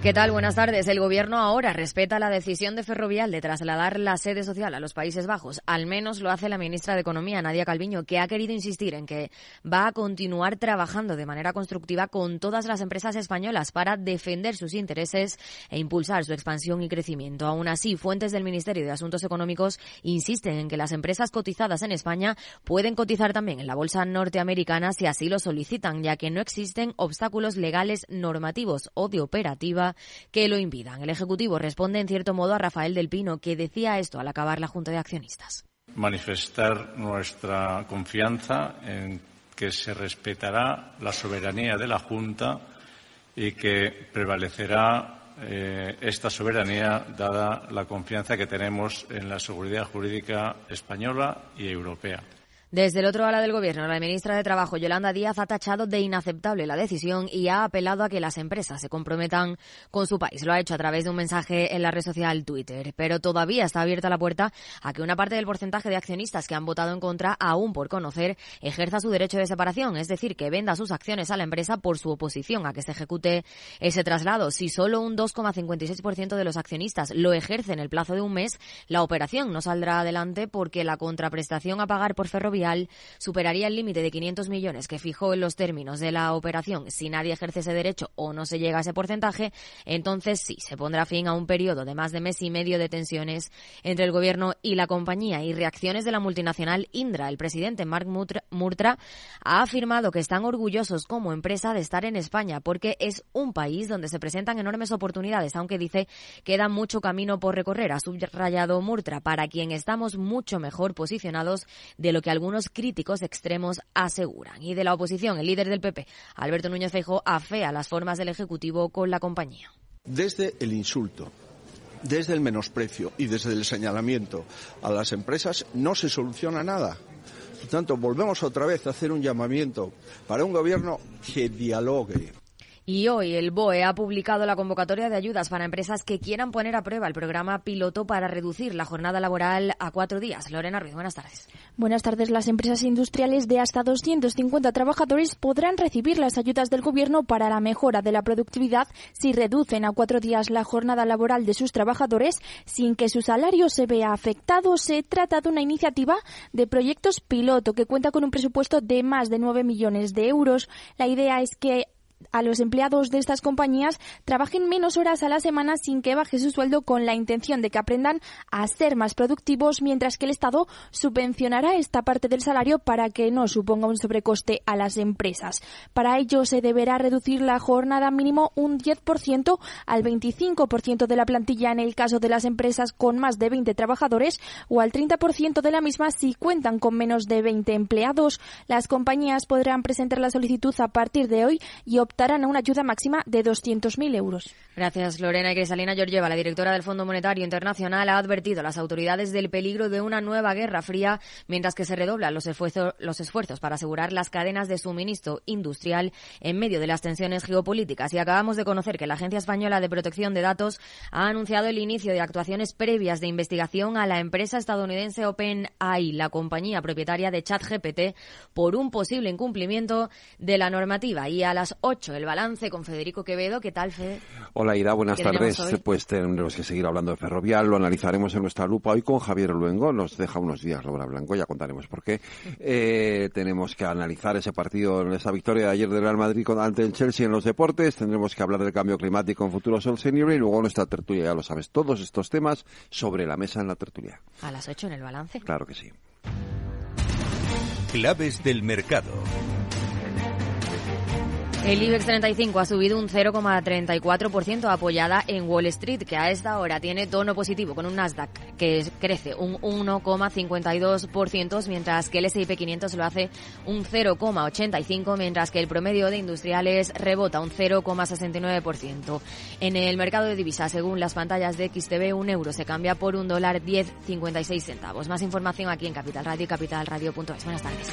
¿Qué tal? Buenas tardes. El Gobierno ahora respeta la decisión de Ferrovial de trasladar la sede social a los Países Bajos. Al menos lo hace la ministra de Economía, Nadia Calviño, que ha querido insistir en que va a continuar trabajando de manera constructiva con todas las empresas españolas para defender sus intereses e impulsar su expansión y crecimiento. Aún así, fuentes del Ministerio de Asuntos Económicos insisten en que las empresas cotizadas en España pueden cotizar también en la bolsa norteamericana si así lo solicitan, ya que no existen obstáculos legales normativos o de operativa que lo impidan. El Ejecutivo responde en cierto modo a Rafael del Pino, que decía esto al acabar la Junta de Accionistas. Manifestar nuestra confianza en que se respetará la soberanía de la Junta y que prevalecerá eh, esta soberanía dada la confianza que tenemos en la seguridad jurídica española y europea. Desde el otro ala del Gobierno, la ministra de Trabajo, Yolanda Díaz, ha tachado de inaceptable la decisión y ha apelado a que las empresas se comprometan con su país. Lo ha hecho a través de un mensaje en la red social Twitter. Pero todavía está abierta la puerta a que una parte del porcentaje de accionistas que han votado en contra, aún por conocer, ejerza su derecho de separación, es decir, que venda sus acciones a la empresa por su oposición a que se ejecute ese traslado. Si solo un 2,56% de los accionistas lo ejerce en el plazo de un mes, la operación no saldrá adelante porque la contraprestación a pagar por superaría el límite de 500 millones que fijó en los términos de la operación si nadie ejerce ese derecho o no se llega a ese porcentaje, entonces sí, se pondrá fin a un periodo de más de mes y medio de tensiones entre el gobierno y la compañía y reacciones de la multinacional Indra. El presidente Mark Murtra ha afirmado que están orgullosos como empresa de estar en España porque es un país donde se presentan enormes oportunidades, aunque dice que queda mucho camino por recorrer. Ha subrayado Murtra, para quien estamos mucho mejor posicionados de lo que algunos algunos críticos extremos aseguran. Y de la oposición, el líder del PP, Alberto Núñez Feijóo, afea las formas del Ejecutivo con la compañía. Desde el insulto, desde el menosprecio y desde el señalamiento a las empresas no se soluciona nada. Por tanto, volvemos otra vez a hacer un llamamiento para un gobierno que dialogue, y hoy el BOE ha publicado la convocatoria de ayudas para empresas que quieran poner a prueba el programa piloto para reducir la jornada laboral a cuatro días. Lorena Ruiz, buenas tardes. Buenas tardes. Las empresas industriales de hasta 250 trabajadores podrán recibir las ayudas del Gobierno para la mejora de la productividad si reducen a cuatro días la jornada laboral de sus trabajadores sin que su salario se vea afectado. Se trata de una iniciativa de proyectos piloto que cuenta con un presupuesto de más de 9 millones de euros. La idea es que a los empleados de estas compañías trabajen menos horas a la semana sin que baje su sueldo con la intención de que aprendan a ser más productivos, mientras que el Estado subvencionará esta parte del salario para que no suponga un sobrecoste a las empresas. Para ello se deberá reducir la jornada mínimo un 10% al 25% de la plantilla en el caso de las empresas con más de 20 trabajadores o al 30% de la misma si cuentan con menos de 20 empleados. Las compañías podrán presentar la solicitud a partir de hoy y optarán a una ayuda máxima de 200.000 euros. Gracias, Lorena. Y Crisalina Georgieva, la directora del Fondo Monetario Internacional, ha advertido a las autoridades del peligro de una nueva guerra fría mientras que se redoblan los esfuerzos, los esfuerzos para asegurar las cadenas de suministro industrial en medio de las tensiones geopolíticas. Y acabamos de conocer que la Agencia Española de Protección de Datos ha anunciado el inicio de actuaciones previas de investigación a la empresa estadounidense OpenAI, la compañía propietaria de ChatGPT, por un posible incumplimiento de la normativa. Y a las 8 el balance con Federico Quevedo. ¿Qué tal, Fede? Hola, Ida, buenas tardes. Pues tenemos que seguir hablando de Ferrovial, lo analizaremos en nuestra lupa hoy con Javier Luengo. Nos deja unos días Laura Blanco, ya contaremos por qué. Eh, tenemos que analizar ese partido, esa victoria de ayer del Real Madrid ante el Chelsea en los deportes. Tendremos que hablar del cambio climático en futuro Sol Senior y luego nuestra tertulia, ya lo sabes. Todos estos temas sobre la mesa en la tertulia. A las 8 en el balance. Claro que sí. Claves del mercado. El IBEX 35 ha subido un 0,34% apoyada en Wall Street, que a esta hora tiene tono positivo con un Nasdaq que crece un 1,52%, mientras que el S&P 500 lo hace un 0,85%, mientras que el promedio de industriales rebota un 0,69%. En el mercado de divisas, según las pantallas de XTV, un euro se cambia por un dólar 10,56 centavos. Más información aquí en Capital Radio y capitalradio.es. Buenas tardes.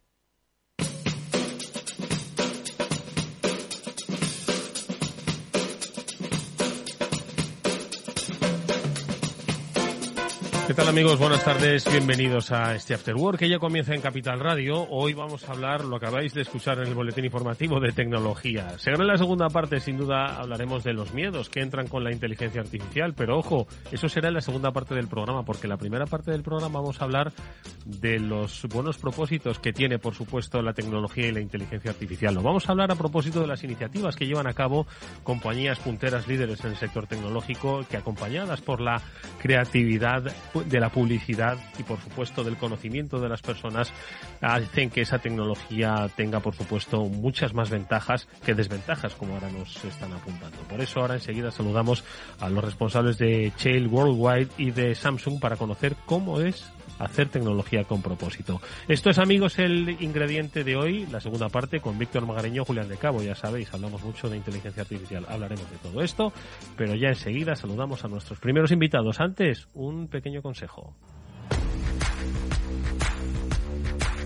¿Qué tal amigos? Buenas tardes, bienvenidos a este After Work que ya comienza en Capital Radio. Hoy vamos a hablar, lo acabáis de escuchar en el boletín informativo, de tecnología. Según en la segunda parte, sin duda, hablaremos de los miedos que entran con la inteligencia artificial, pero ojo, eso será en la segunda parte del programa, porque en la primera parte del programa vamos a hablar de los buenos propósitos que tiene, por supuesto, la tecnología y la inteligencia artificial. Lo vamos a hablar a propósito de las iniciativas que llevan a cabo compañías punteras líderes en el sector tecnológico, que acompañadas por la creatividad de la publicidad y por supuesto del conocimiento de las personas hacen que esa tecnología tenga por supuesto muchas más ventajas que desventajas como ahora nos están apuntando. Por eso ahora enseguida saludamos a los responsables de Chail Worldwide y de Samsung para conocer cómo es hacer tecnología con propósito. Esto es, amigos, el ingrediente de hoy, la segunda parte, con Víctor Magareño, Julián de Cabo. Ya sabéis, hablamos mucho de inteligencia artificial. Hablaremos de todo esto, pero ya enseguida saludamos a nuestros primeros invitados. Antes, un pequeño consejo.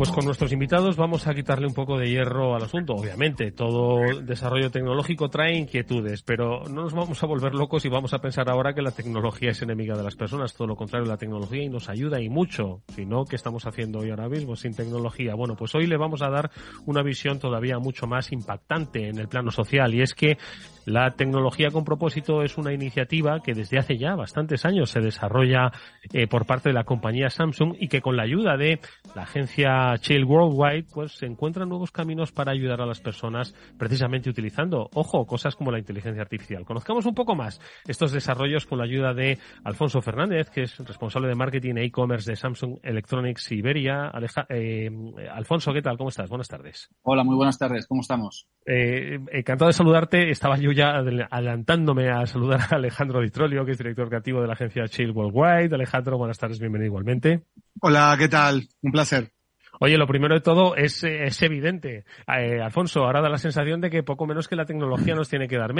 Pues con nuestros invitados vamos a quitarle un poco de hierro al asunto. Obviamente, todo desarrollo tecnológico trae inquietudes, pero no nos vamos a volver locos y vamos a pensar ahora que la tecnología es enemiga de las personas. Todo lo contrario, la tecnología y nos ayuda y mucho. Si no, ¿qué estamos haciendo hoy ahora mismo sin tecnología? Bueno, pues hoy le vamos a dar una visión todavía mucho más impactante en el plano social y es que la tecnología con propósito es una iniciativa que desde hace ya bastantes años se desarrolla eh, por parte de la compañía Samsung y que con la ayuda de la agencia Chill Worldwide, pues se encuentran nuevos caminos para ayudar a las personas precisamente utilizando, ojo, cosas como la inteligencia artificial. Conozcamos un poco más estos desarrollos con la ayuda de Alfonso Fernández, que es responsable de marketing e e-commerce de Samsung Electronics Iberia. Eh, Alfonso, ¿qué tal? ¿Cómo estás? Buenas tardes. Hola, muy buenas tardes. ¿Cómo estamos? Eh, encantado de saludarte. Estaba yo ya adelantándome a saludar a Alejandro Vitrolio, que es director creativo de la agencia Chill Worldwide. Alejandro, buenas tardes, bienvenido igualmente. Hola, ¿qué tal? Un placer. Oye, lo primero de todo es, es evidente. Eh, Alfonso, ahora da la sensación de que poco menos que la tecnología nos tiene que dar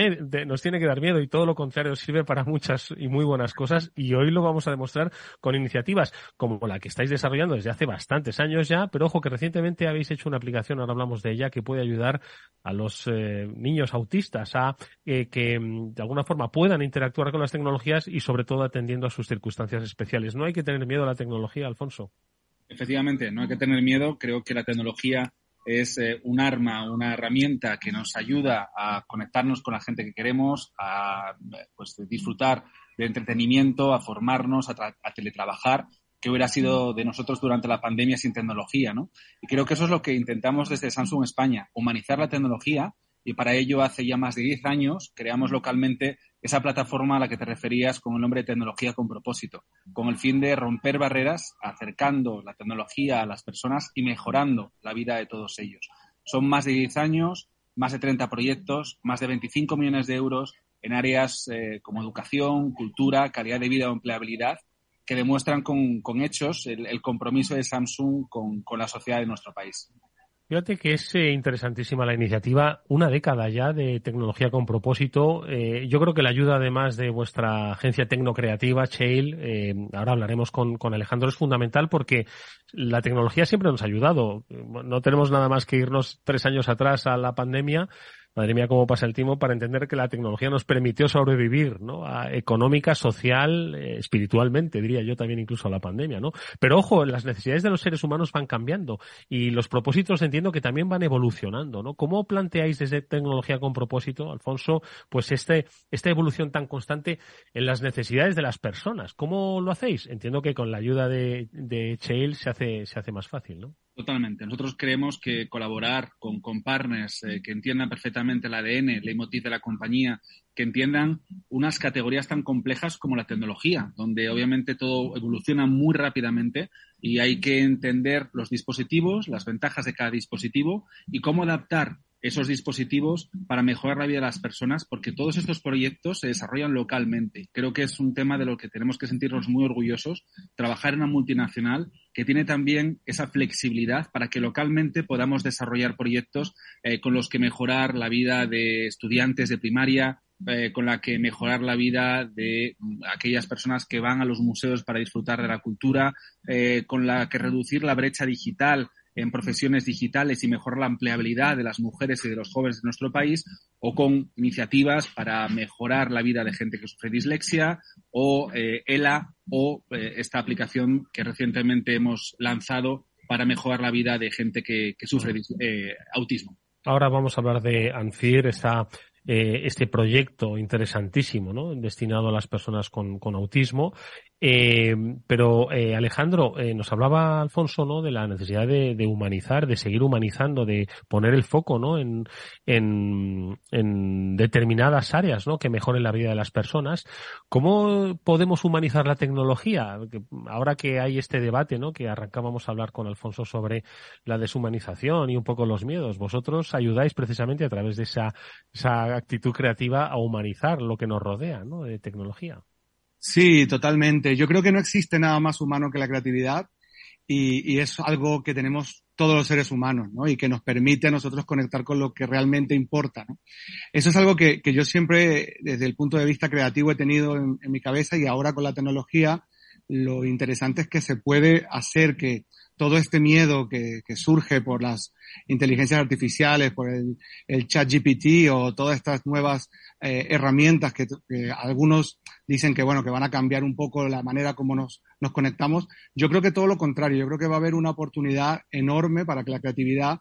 nos tiene que dar miedo y todo lo contrario sirve para muchas y muy buenas cosas y hoy lo vamos a demostrar con iniciativas como la que estáis desarrollando desde hace bastantes años ya, pero ojo que recientemente habéis hecho una aplicación, ahora hablamos de ella, que puede ayudar a los eh, niños autistas a eh, que mm, de alguna forma puedan interactuar con las tecnologías y sobre todo atendiendo a sus circunstancias especiales. No hay que tener miedo a la tecnología, Alfonso. Efectivamente, no hay que tener miedo. Creo que la tecnología es eh, un arma, una herramienta que nos ayuda a conectarnos con la gente que queremos, a pues, disfrutar de entretenimiento, a formarnos, a, a, teletrabajar, que hubiera sido de nosotros durante la pandemia sin tecnología, ¿no? Y creo que eso es lo que intentamos desde Samsung España, humanizar la tecnología y para ello hace ya más de 10 años creamos localmente esa plataforma a la que te referías con el nombre de tecnología con propósito, con el fin de romper barreras, acercando la tecnología a las personas y mejorando la vida de todos ellos. Son más de 10 años, más de 30 proyectos, más de 25 millones de euros en áreas eh, como educación, cultura, calidad de vida o empleabilidad que demuestran con, hechos el, compromiso de Samsung con, la sociedad de nuestro país. Fíjate que es eh, interesantísima la iniciativa, una década ya de tecnología con propósito. Eh, yo creo que la ayuda además de vuestra agencia tecnocreativa, Chail, eh, ahora hablaremos con, con, Alejandro, es fundamental porque la tecnología siempre nos ha ayudado. No tenemos nada más que irnos tres años atrás a la pandemia madre mía, cómo pasa el tiempo para entender que la tecnología nos permitió sobrevivir, ¿no? Económica, social, eh, espiritualmente, diría yo también incluso a la pandemia, ¿no? Pero ojo, las necesidades de los seres humanos van cambiando y los propósitos entiendo que también van evolucionando, ¿no? ¿Cómo planteáis desde tecnología con propósito, Alfonso, pues este, esta evolución tan constante en las necesidades de las personas? ¿Cómo lo hacéis? Entiendo que con la ayuda de, de se hace, se hace más fácil, ¿no? Totalmente. Nosotros creemos que colaborar con, con partners eh, que entiendan perfectamente el ADN, el leitmotiv de la compañía, que entiendan unas categorías tan complejas como la tecnología, donde obviamente todo evoluciona muy rápidamente y hay que entender los dispositivos, las ventajas de cada dispositivo y cómo adaptar esos dispositivos para mejorar la vida de las personas, porque todos estos proyectos se desarrollan localmente. Creo que es un tema de lo que tenemos que sentirnos muy orgullosos, trabajar en una multinacional que tiene también esa flexibilidad para que localmente podamos desarrollar proyectos eh, con los que mejorar la vida de estudiantes de primaria, eh, con la que mejorar la vida de aquellas personas que van a los museos para disfrutar de la cultura, eh, con la que reducir la brecha digital en profesiones digitales y mejorar la empleabilidad de las mujeres y de los jóvenes de nuestro país, o con iniciativas para mejorar la vida de gente que sufre dislexia, o eh, ELA, o eh, esta aplicación que recientemente hemos lanzado para mejorar la vida de gente que, sufre eh, autismo. Ahora vamos a hablar de ANFIR, esta este proyecto interesantísimo, ¿no? Destinado a las personas con, con autismo eh, pero eh, Alejandro, eh, nos hablaba Alfonso, ¿no? De la necesidad de, humanizar, de seguir humanizando, de poner el foco, ¿no? En, determinadas áreas, ¿no? Que mejoren la vida de las personas. ¿Cómo podemos humanizar la tecnología? Ahora que hay este debate, ¿no? Que arrancábamos a hablar con Alfonso sobre la deshumanización y un poco los miedos. Vosotros ayudáis precisamente a través de esa, esa actitud creativa a humanizar lo que nos rodea, ¿no? De tecnología. Sí, totalmente. Yo creo que no existe nada más humano que la creatividad y, es algo que tenemos todos los seres humanos, ¿no? Y que nos permite a nosotros conectar con lo que realmente importa, ¿no? Eso es algo que, yo siempre, desde el punto de vista creativo, he tenido en, mi cabeza y ahora con la tecnología, lo interesante es que se puede hacer que todo este miedo que, surge por las inteligencias artificiales, por el, el chat GPT o todas estas nuevas eh, herramientas que, algunos dicen que bueno que van a cambiar un poco la manera como nos, conectamos. Yo creo que todo lo contrario, yo creo que va a haber una oportunidad enorme para que la creatividad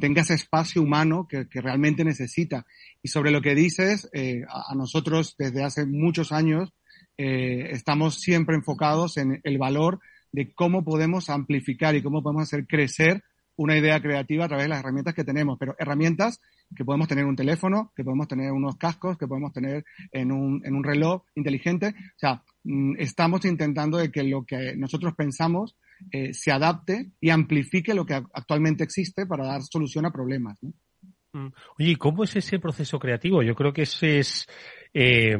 tenga ese espacio humano que, realmente necesita. Y sobre lo que dices, eh, a, nosotros desde hace muchos años eh, estamos siempre enfocados en el valor de cómo podemos amplificar y cómo podemos hacer crecer una idea creativa a través de las herramientas que tenemos, pero herramientas que podemos tener un teléfono, que podemos tener unos cascos, que podemos tener en un, en un reloj inteligente. O sea, mm, estamos intentando de que lo que nosotros pensamos eh, se adapte y amplifique lo que actualmente existe para dar solución a problemas. Oye, ¿cómo es ese proceso creativo? Yo creo que ese es eh,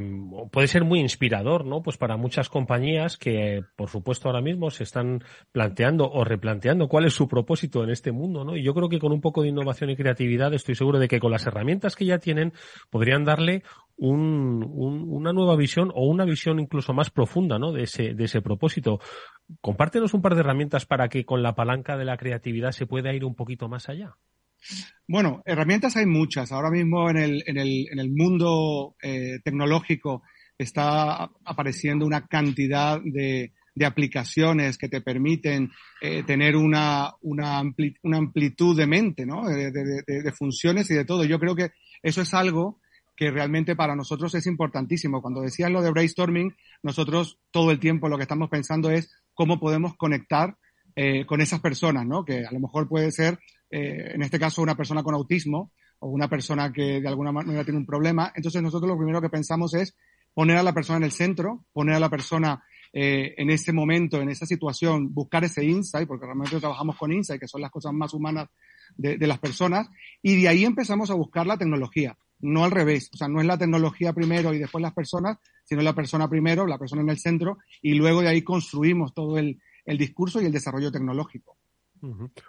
puede ser muy inspirador, ¿no? Pues para muchas compañías que, por supuesto, ahora mismo se están planteando o replanteando cuál es su propósito en este mundo, ¿no? Y yo creo que con un poco de innovación y creatividad estoy seguro de que con las herramientas que ya tienen podrían darle un, una nueva visión o una visión incluso más profunda, ¿no? De ese, de ese propósito. Compártenos un par de herramientas para que con la palanca de la creatividad se pueda ir un poquito más allá. Bueno, herramientas hay muchas. Ahora mismo en el, en el, en el mundo eh, tecnológico está apareciendo una cantidad de, de aplicaciones que te permiten eh, tener una, una, una, amplitud de mente, ¿no? De, de, de, funciones y de todo. Yo creo que eso es algo que realmente para nosotros es importantísimo. Cuando decías lo de brainstorming, nosotros todo el tiempo lo que estamos pensando es cómo podemos conectar eh, con esas personas, ¿no? Que a lo mejor puede ser eh, en este caso una persona con autismo o una persona que de alguna manera tiene un problema. Entonces nosotros lo primero que pensamos es poner a la persona en el centro, poner a la persona eh, en ese momento, en esa situación, buscar ese insight, porque realmente trabajamos con insight, que son las cosas más humanas de, de las personas, y de ahí empezamos a buscar la tecnología, no al revés, o sea, no es la tecnología primero y después las personas, sino la persona primero, la persona en el centro, y luego de ahí construimos todo el, el discurso y el desarrollo tecnológico.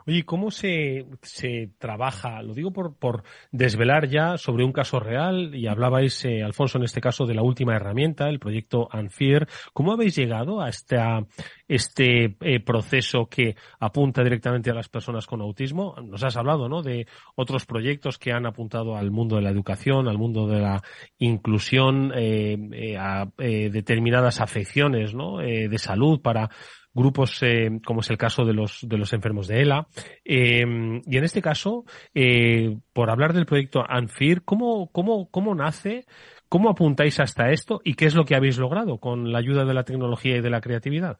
Oye, ¿cómo se, se trabaja? Lo digo por, por desvelar ya sobre un caso real y hablabais, eh, Alfonso, en este caso de la última herramienta, el proyecto ANFIR. ¿Cómo habéis llegado a esta, este eh, proceso que apunta directamente a las personas con autismo? Nos has hablado, ¿no? De otros proyectos que han apuntado al mundo de la educación, al mundo de la inclusión, eh, a determinadas afecciones, ¿no? de salud para grupos eh, como es el caso de los, de los enfermos de ELA. Eh, y en este caso, eh, por hablar del proyecto ANFIR, ¿cómo, cómo, ¿cómo nace? ¿Cómo apuntáis hasta esto y qué es lo que habéis logrado con la ayuda de la tecnología y de la creatividad?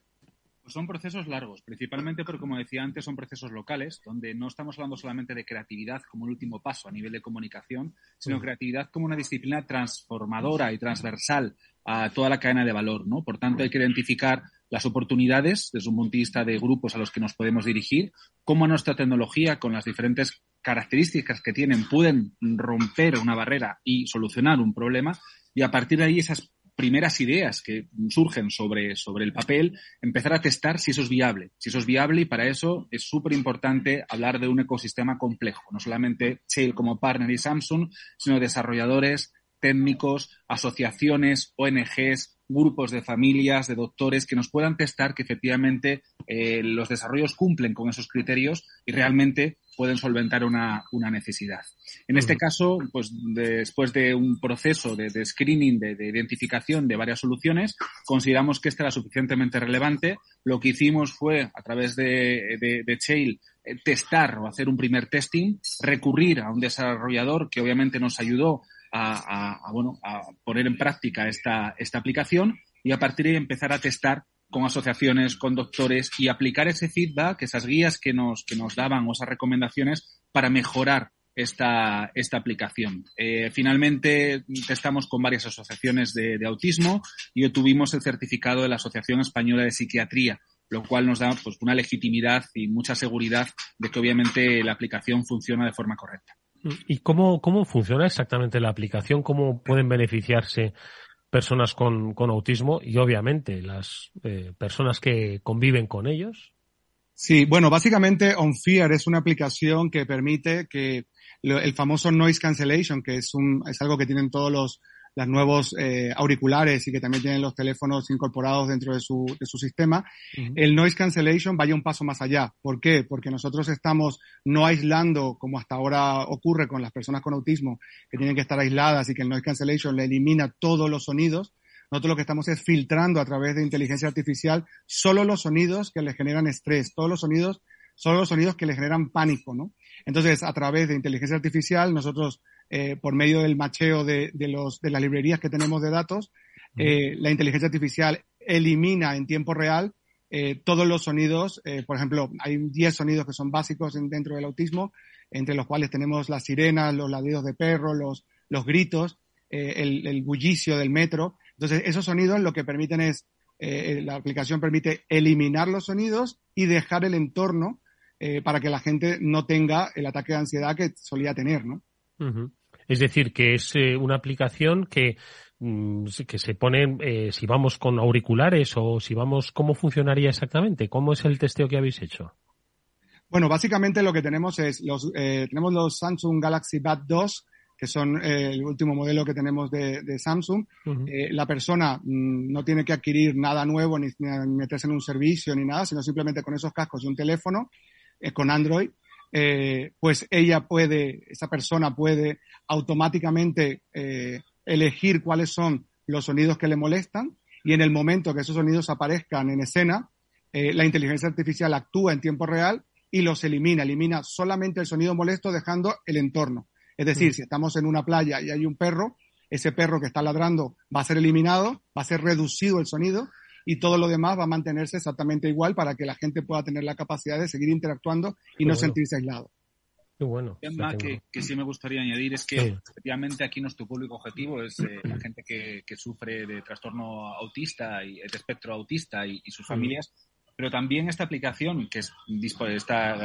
Pues son procesos largos, principalmente porque, como decía antes, son procesos locales, donde no estamos hablando solamente de creatividad como el último paso a nivel de comunicación, sino creatividad como una disciplina transformadora y transversal a toda la cadena de valor, ¿no? Por tanto, hay que identificar las oportunidades desde un punto de vista de grupos a los que nos podemos dirigir, cómo nuestra tecnología, con las diferentes características que tienen, pueden romper una barrera y solucionar un problema, y a partir de ahí esas primeras ideas que surgen sobre, sobre el papel, empezar a testar si eso es viable. Si eso es viable y para eso es súper importante hablar de un ecosistema complejo, no solamente Shale como partner y Samsung, sino desarrolladores, técnicos, asociaciones, ONGs, grupos de familias, de doctores que nos puedan testar que efectivamente eh, los desarrollos cumplen con esos criterios y realmente pueden solventar una, necesidad. En este caso, pues después de un proceso de, screening, de, identificación de varias soluciones, consideramos que esta era suficientemente relevante. Lo que hicimos fue, a través de, de, de eh, testar o hacer un primer testing, recurrir a un desarrollador que obviamente nos ayudó a, bueno, a poner en práctica esta, esta aplicación y a partir de ahí empezar a testar con asociaciones, con doctores y aplicar ese feedback, esas guías que nos, que nos daban o esas recomendaciones para mejorar esta, esta aplicación. Eh, finalmente testamos con varias asociaciones de, de, autismo y obtuvimos el certificado de la Asociación Española de Psiquiatría, lo cual nos da pues, una legitimidad y mucha seguridad de que obviamente la aplicación funciona de forma correcta. ¿Y cómo, cómo funciona exactamente la aplicación? ¿Cómo pueden beneficiarse personas con, con autismo y obviamente las eh, personas que conviven con ellos? Sí, bueno, básicamente OnFear es una aplicación que permite que el famoso noise cancellation, que es, un, es algo que tienen todos los, los nuevos eh, auriculares y que también tienen los teléfonos incorporados dentro de su, de su sistema, el noise cancellation vaya un paso más allá. ¿Por qué? Porque nosotros estamos no aislando, como hasta ahora ocurre con las personas con autismo, que tienen que estar aisladas y que el noise cancellation le elimina todos los sonidos. Nosotros lo que estamos es filtrando a través de inteligencia artificial solo los sonidos que le generan estrés, todos los sonidos, solo los sonidos que le generan pánico, ¿no? Entonces, a través de inteligencia artificial, nosotros eh, por medio del macheo de, de, los, de las librerías que tenemos de datos, eh, la inteligencia artificial elimina en tiempo real eh, todos los sonidos. Eh, por ejemplo, hay 10 sonidos que son básicos dentro del autismo, entre los cuales tenemos las sirenas, los ladridos de perro, los, los gritos, el, el, bullicio del metro. Entonces, esos sonidos lo que permiten es, la aplicación permite eliminar los sonidos y dejar el entorno para que la gente no tenga el ataque de ansiedad que solía tener, ¿no? Es decir, que es eh, una aplicación que, mm, que se pone, eh, si vamos con auriculares o si vamos, ¿cómo funcionaría exactamente? ¿Cómo es el testeo que habéis hecho? Bueno, básicamente lo que tenemos es los, eh, tenemos los Samsung Galaxy Bad 2, que son el último modelo que tenemos de, Samsung. la persona mm, no tiene que adquirir nada nuevo ni, meterse en un servicio ni nada, sino simplemente con esos cascos y un teléfono con Android eh, pues ella puede, esa persona puede automáticamente eh, elegir cuáles son los sonidos que le molestan y en el momento que esos sonidos aparezcan en escena, eh, la inteligencia artificial actúa en tiempo real y los elimina, elimina solamente el sonido molesto dejando el entorno. Es decir, mm. si estamos en una playa y hay un perro, ese perro que está ladrando va a ser eliminado, va a ser reducido el sonido y todo lo demás va a mantenerse exactamente igual para que la gente pueda tener la capacidad de seguir interactuando y no sentirse aislado. Qué bueno. Un tema que, sí me gustaría añadir es que efectivamente aquí nuestro público objetivo es eh, la gente que, sufre de trastorno autista y de espectro autista y, sus familias, pero también esta aplicación que es, está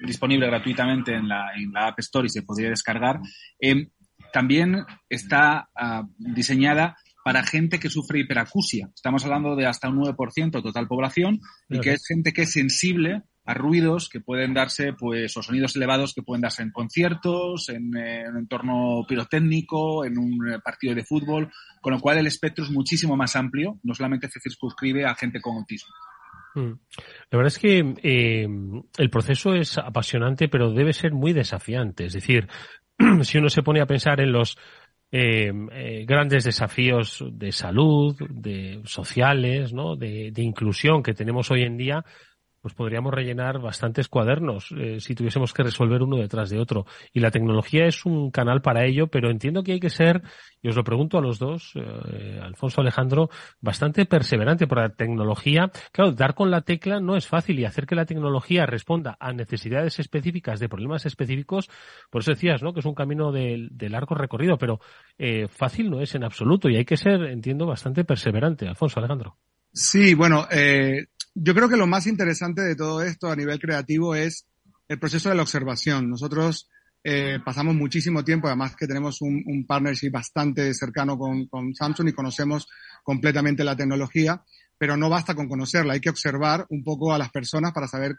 disponible gratuitamente en la, App Store y se podría descargar, eh, también está ah, diseñada para gente que sufre hiperacusia. Estamos hablando de hasta un 9% total población y que es gente que es sensible a ruidos que pueden darse, pues, o sonidos elevados que pueden darse en conciertos, en, un entorno pirotécnico, en un eh, partido de fútbol, con lo cual el espectro es muchísimo más amplio, no solamente se circunscribe a gente con autismo. Mm. La verdad es que eh, el proceso es apasionante, pero debe ser muy desafiante. Es decir, si uno se pone a pensar en los grandes desafíos de salud, de sociales, ¿no? de, inclusión que tenemos hoy en día, pues podríamos rellenar bastantes cuadernos eh, si tuviésemos que resolver uno detrás de otro. Y la tecnología es un canal para ello, pero entiendo que hay que ser, y os lo pregunto a los dos, eh, Alfonso Alejandro, bastante perseverante por la tecnología. Claro, dar con la tecla no es fácil y hacer que la tecnología responda a necesidades específicas de problemas específicos, por eso decías, ¿no? Que es un camino de, largo recorrido, pero eh, fácil no es en absoluto y hay que ser, entiendo, bastante perseverante. Alfonso Alejandro. Sí, bueno, eh, yo creo que lo más interesante de todo esto a nivel creativo es el proceso de la observación. Nosotros eh, pasamos muchísimo tiempo, además que tenemos un, un partnership bastante cercano con, con, Samsung y conocemos completamente la tecnología, pero no basta con conocerla, hay que observar un poco a las personas para saber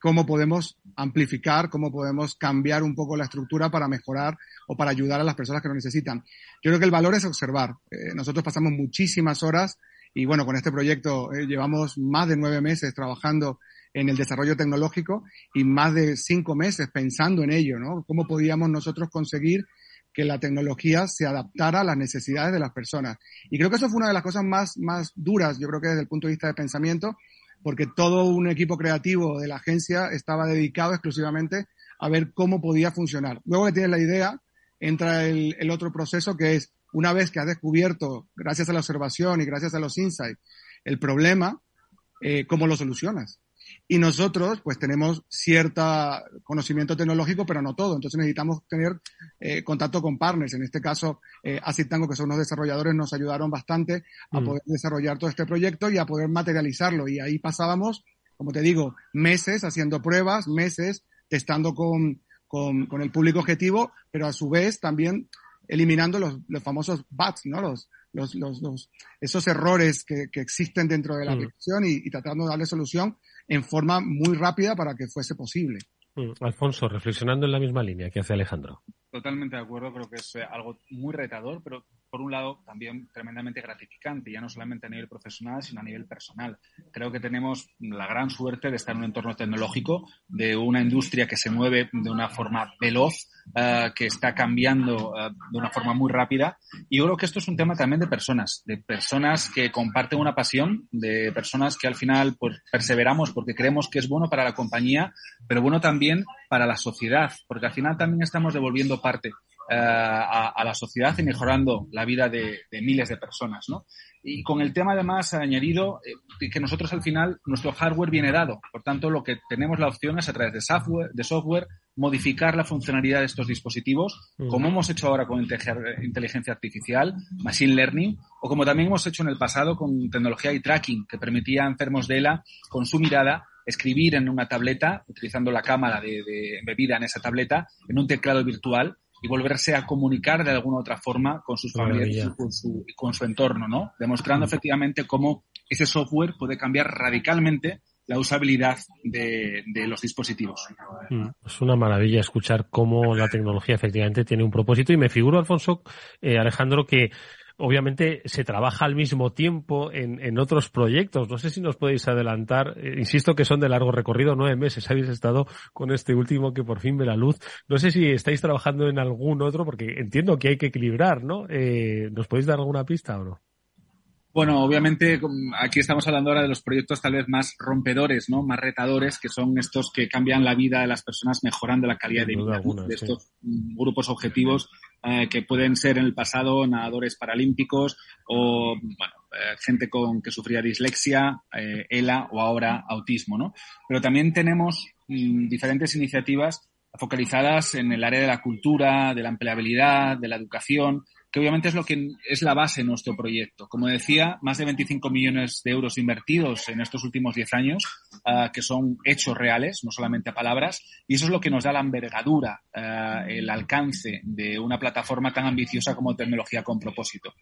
cómo podemos amplificar, cómo podemos cambiar un poco la estructura para mejorar o para ayudar a las personas que lo necesitan. Yo creo que el valor es observar. Eh, nosotros pasamos muchísimas horas y bueno, con este proyecto eh, llevamos más de nueve meses trabajando en el desarrollo tecnológico y más de cinco meses pensando en ello, ¿no? ¿Cómo podíamos nosotros conseguir que la tecnología se adaptara a las necesidades de las personas? Y creo que eso fue una de las cosas más, más duras, yo creo que desde el punto de vista de pensamiento, porque todo un equipo creativo de la agencia estaba dedicado exclusivamente a ver cómo podía funcionar. Luego que tienes la idea, entra el, el otro proceso que es una vez que has descubierto, gracias a la observación y gracias a los insights, el problema, eh, ¿cómo lo solucionas? Y nosotros, pues tenemos cierto conocimiento tecnológico, pero no todo. Entonces necesitamos tener eh, contacto con partners. En este caso, eh, Tango, que son unos desarrolladores, nos ayudaron bastante a mm. poder desarrollar todo este proyecto y a poder materializarlo. Y ahí pasábamos, como te digo, meses haciendo pruebas, meses testando con, con, con el público objetivo, pero a su vez también eliminando los, los famosos bugs, ¿no? Los, los, los, esos errores que, que, existen dentro de la mm. aplicación y, y, tratando de darle solución en forma muy rápida para que fuese posible. Mm. Alfonso, reflexionando en la misma línea que hace Alejandro. Totalmente de acuerdo, creo que es eh, algo muy retador, pero por un lado también tremendamente gratificante, ya no solamente a nivel profesional, sino a nivel personal. Creo que tenemos la gran suerte de estar en un entorno tecnológico, de una industria que se mueve de una forma veloz, uh, que está cambiando uh, de una forma muy rápida. Y yo creo que esto es un tema también de personas, de personas que comparten una pasión, de personas que al final pues, perseveramos porque creemos que es bueno para la compañía, pero bueno también para la sociedad, porque al final también estamos devolviendo parte eh, a, a, la sociedad y mejorando la vida de, de, miles de personas, ¿no? Y con el tema además añadido eh, que nosotros al final nuestro hardware viene dado, por tanto lo que tenemos la opción es a través de software, de software modificar la funcionalidad de estos dispositivos, como hemos hecho ahora con inteligencia artificial, machine learning, o como también hemos hecho en el pasado con tecnología y tracking, que permitía a enfermos de ELA, con su mirada, escribir en una tableta, utilizando la cámara de, de bebida en esa tableta, en un teclado virtual, y volverse a comunicar de alguna otra forma con sus familiares y con su, con su entorno, ¿no? Demostrando efectivamente cómo ese software puede cambiar radicalmente la usabilidad de, de, los dispositivos. Mm, es una maravilla escuchar cómo la tecnología efectivamente tiene un propósito y me figuro, Alfonso, eh, Alejandro, que obviamente se trabaja al mismo tiempo en, en, otros proyectos. No sé si nos podéis adelantar. Eh, insisto que son de largo recorrido, nueve meses habéis estado con este último que por fin ve la luz. No sé si estáis trabajando en algún otro, porque entiendo que hay que equilibrar, ¿no? Eh, ¿Nos podéis dar alguna pista o no? Bueno, obviamente aquí estamos hablando ahora de los proyectos tal vez más rompedores, ¿no? Más retadores, que son estos que cambian la vida de las personas mejorando la calidad de vida de estos grupos objetivos eh, que pueden ser en el pasado nadadores paralímpicos o bueno, eh, gente con que sufría dislexia, eh, ELA o ahora autismo, ¿no? Pero también tenemos mm, diferentes iniciativas focalizadas en el área de la cultura, de la empleabilidad, de la educación, que obviamente es lo que es la base de nuestro proyecto. Como decía, más de 25 millones de euros invertidos en estos últimos 10 años, uh, que son hechos reales, no solamente palabras, y eso es lo que nos da la envergadura, uh, el alcance de una plataforma tan ambiciosa como tecnología con propósito.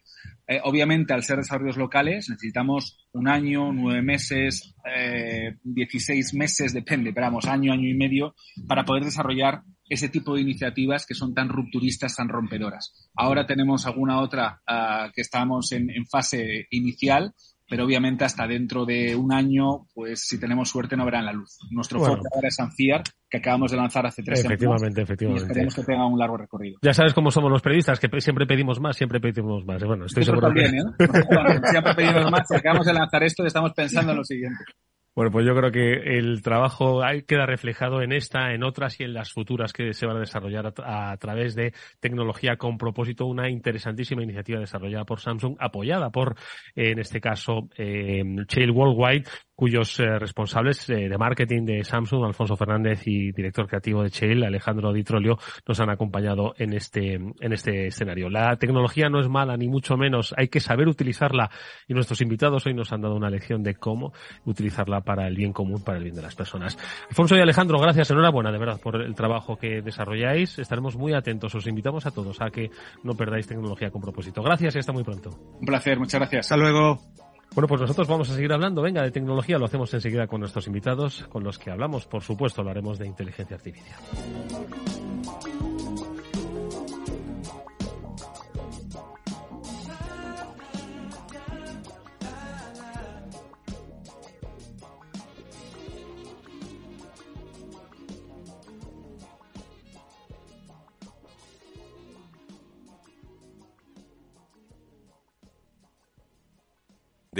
Eh, obviamente, al ser desarrollos locales, necesitamos un año, nueve meses, eh, 16 meses, depende, pero año, año y medio, para poder desarrollar ese tipo de iniciativas que son tan rupturistas, tan rompedoras. Ahora tenemos alguna otra uh, que estamos en, en, fase inicial, pero obviamente hasta dentro de un año, pues si tenemos suerte no verán la luz. Nuestro bueno. foco ahora es Anciar, que acabamos de lanzar hace tres efectivamente, semanas. Efectivamente, Y esperemos que tenga un largo recorrido. Ya sabes cómo somos los periodistas, que siempre pedimos más, siempre pedimos más. Bueno, estoy seguro también, que... ¿eh? siempre pedimos más. Si acabamos de lanzar esto, estamos pensando en lo siguiente. Bueno, pues yo creo que el trabajo queda reflejado en esta, en otras y en las futuras que se van a desarrollar a, través de tecnología con propósito, una interesantísima iniciativa desarrollada por Samsung, apoyada por, en este caso, eh, Chail Worldwide, cuyos eh, responsables eh, de marketing de Samsung, Alfonso Fernández y director creativo de Chail, Alejandro Ditrolio, nos han acompañado en este, en este escenario. La tecnología no es mala, ni mucho menos, hay que saber utilizarla y nuestros invitados hoy nos han dado una lección de cómo utilizarla para el bien común, para el bien de las personas. Alfonso y Alejandro, gracias, enhorabuena de verdad por el trabajo que desarrolláis. Estaremos muy atentos, os invitamos a todos a que no perdáis tecnología con propósito. Gracias y hasta muy pronto. Un placer, muchas gracias. Hasta luego. Bueno, pues nosotros vamos a seguir hablando, venga, de tecnología, lo hacemos enseguida con nuestros invitados, con los que hablamos, por supuesto, lo haremos de inteligencia artificial.